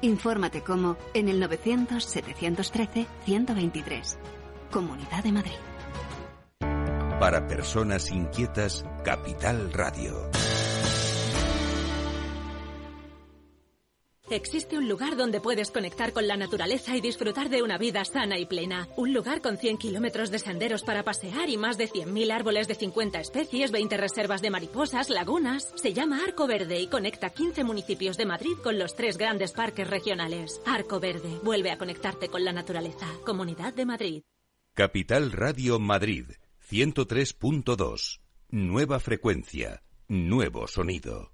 Infórmate cómo en el 900-713-123. Comunidad de Madrid. Para personas inquietas, Capital Radio. Existe un lugar donde puedes conectar con la naturaleza y disfrutar de una vida sana y plena. Un lugar con 100 kilómetros de senderos para pasear y más de 100.000 árboles de 50 especies, 20 reservas de mariposas, lagunas. Se llama Arco Verde y conecta 15 municipios de Madrid con los tres grandes parques regionales. Arco Verde, vuelve a conectarte con la naturaleza. Comunidad de Madrid. Capital Radio Madrid 103.2. Nueva frecuencia. Nuevo sonido.